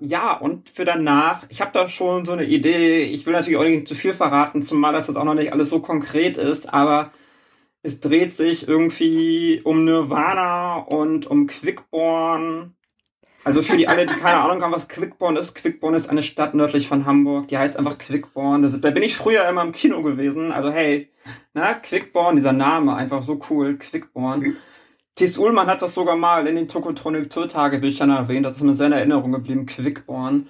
ja, und für danach, ich habe da schon so eine Idee, ich will natürlich auch nicht zu viel verraten, zumal das jetzt auch noch nicht alles so konkret ist, aber es dreht sich irgendwie um Nirvana und um Quickborn. Also für die alle, die keine Ahnung haben, was Quickborn ist, Quickborn ist eine Stadt nördlich von Hamburg, die heißt einfach Quickborn. Da bin ich früher immer im Kino gewesen, also hey, na, Quickborn, dieser Name, einfach so cool, Quickborn. Thies Ullmann hat das sogar mal in den Tokotronic-Tagebüchern erwähnt, das ist mir sehr in Erinnerung geblieben, Quickborn.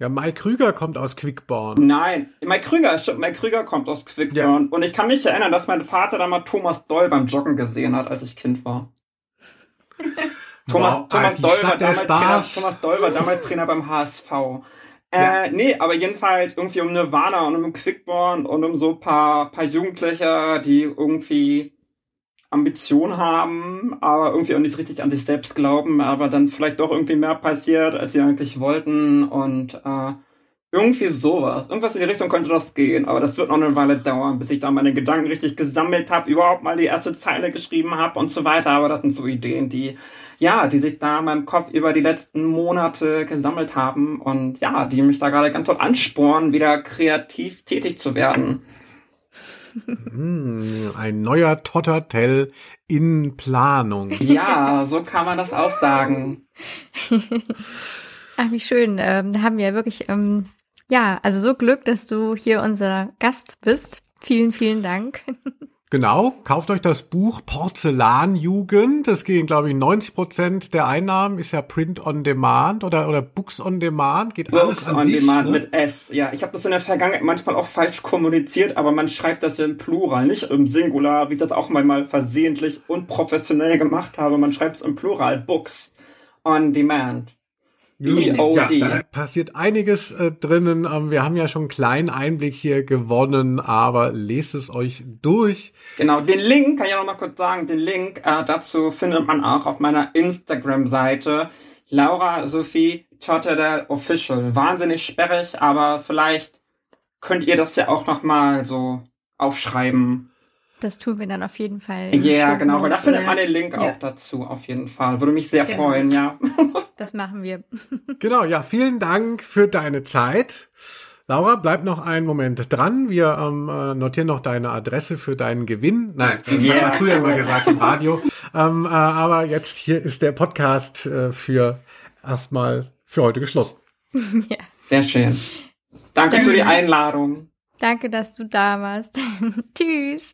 Ja, Mike Krüger kommt aus Quickborn. Nein, Mike Krüger, stimmt, Mike Krüger kommt aus Quickborn. Ja. Und ich kann mich erinnern, dass mein Vater da mal Thomas Doll beim Joggen gesehen hat, als ich Kind war. Thomas, wow, Thomas, Doll war damals Trainer, Thomas Doll war damals Trainer beim HSV. Äh, ja. nee, aber jedenfalls irgendwie um Nirvana und um Quickborn und um so ein paar, paar Jugendliche, die irgendwie Ambition haben, aber irgendwie auch nicht richtig an sich selbst glauben, aber dann vielleicht doch irgendwie mehr passiert, als sie eigentlich wollten und äh, irgendwie sowas. Irgendwas in die Richtung könnte das gehen, aber das wird noch eine Weile dauern, bis ich da meine Gedanken richtig gesammelt habe, überhaupt mal die erste Zeile geschrieben habe und so weiter. Aber das sind so Ideen, die, ja, die sich da in meinem Kopf über die letzten Monate gesammelt haben und ja, die mich da gerade ganz toll anspornen, wieder kreativ tätig zu werden. Hm, ein neuer Tottertell in Planung. Ja, so kann man das auch sagen. Ach, wie schön. Ähm, da haben wir wirklich, ähm, ja, also so Glück, dass du hier unser Gast bist. Vielen, vielen Dank. Genau, kauft euch das Buch Porzellanjugend. Das gehen, glaube ich, 90 Prozent der Einnahmen ist ja Print on Demand oder, oder Books on Demand. Geht Books alles on dich, Demand ne? mit S. Ja, ich habe das in der Vergangenheit manchmal auch falsch kommuniziert, aber man schreibt das im Plural, nicht im Singular, wie ich das auch mal versehentlich und professionell gemacht habe. Man schreibt es im Plural, Books on Demand. Ja, da passiert einiges äh, drinnen. Ähm, wir haben ja schon einen kleinen Einblick hier gewonnen, aber lest es euch durch. Genau, den Link, kann ich ja noch mal kurz sagen, den Link äh, dazu findet man auch auf meiner Instagram-Seite. Laura Sophie Totterdale Official. Wahnsinnig sperrig, aber vielleicht könnt ihr das ja auch noch mal so aufschreiben. Das tun wir dann auf jeden Fall. Ja, yeah, genau, weil da findet man den Link ja. auch dazu, auf jeden Fall. Würde mich sehr genau. freuen, ja. das machen wir. genau, ja, vielen Dank für deine Zeit. Laura, bleib noch einen Moment dran. Wir ähm, äh, notieren noch deine Adresse für deinen Gewinn. Nein, das yeah. haben wir früher immer gesagt im Radio. ähm, äh, aber jetzt hier ist der Podcast äh, für erstmal für heute geschlossen. ja. Sehr schön. Danke für die Einladung. Danke, dass du da warst. Tschüss.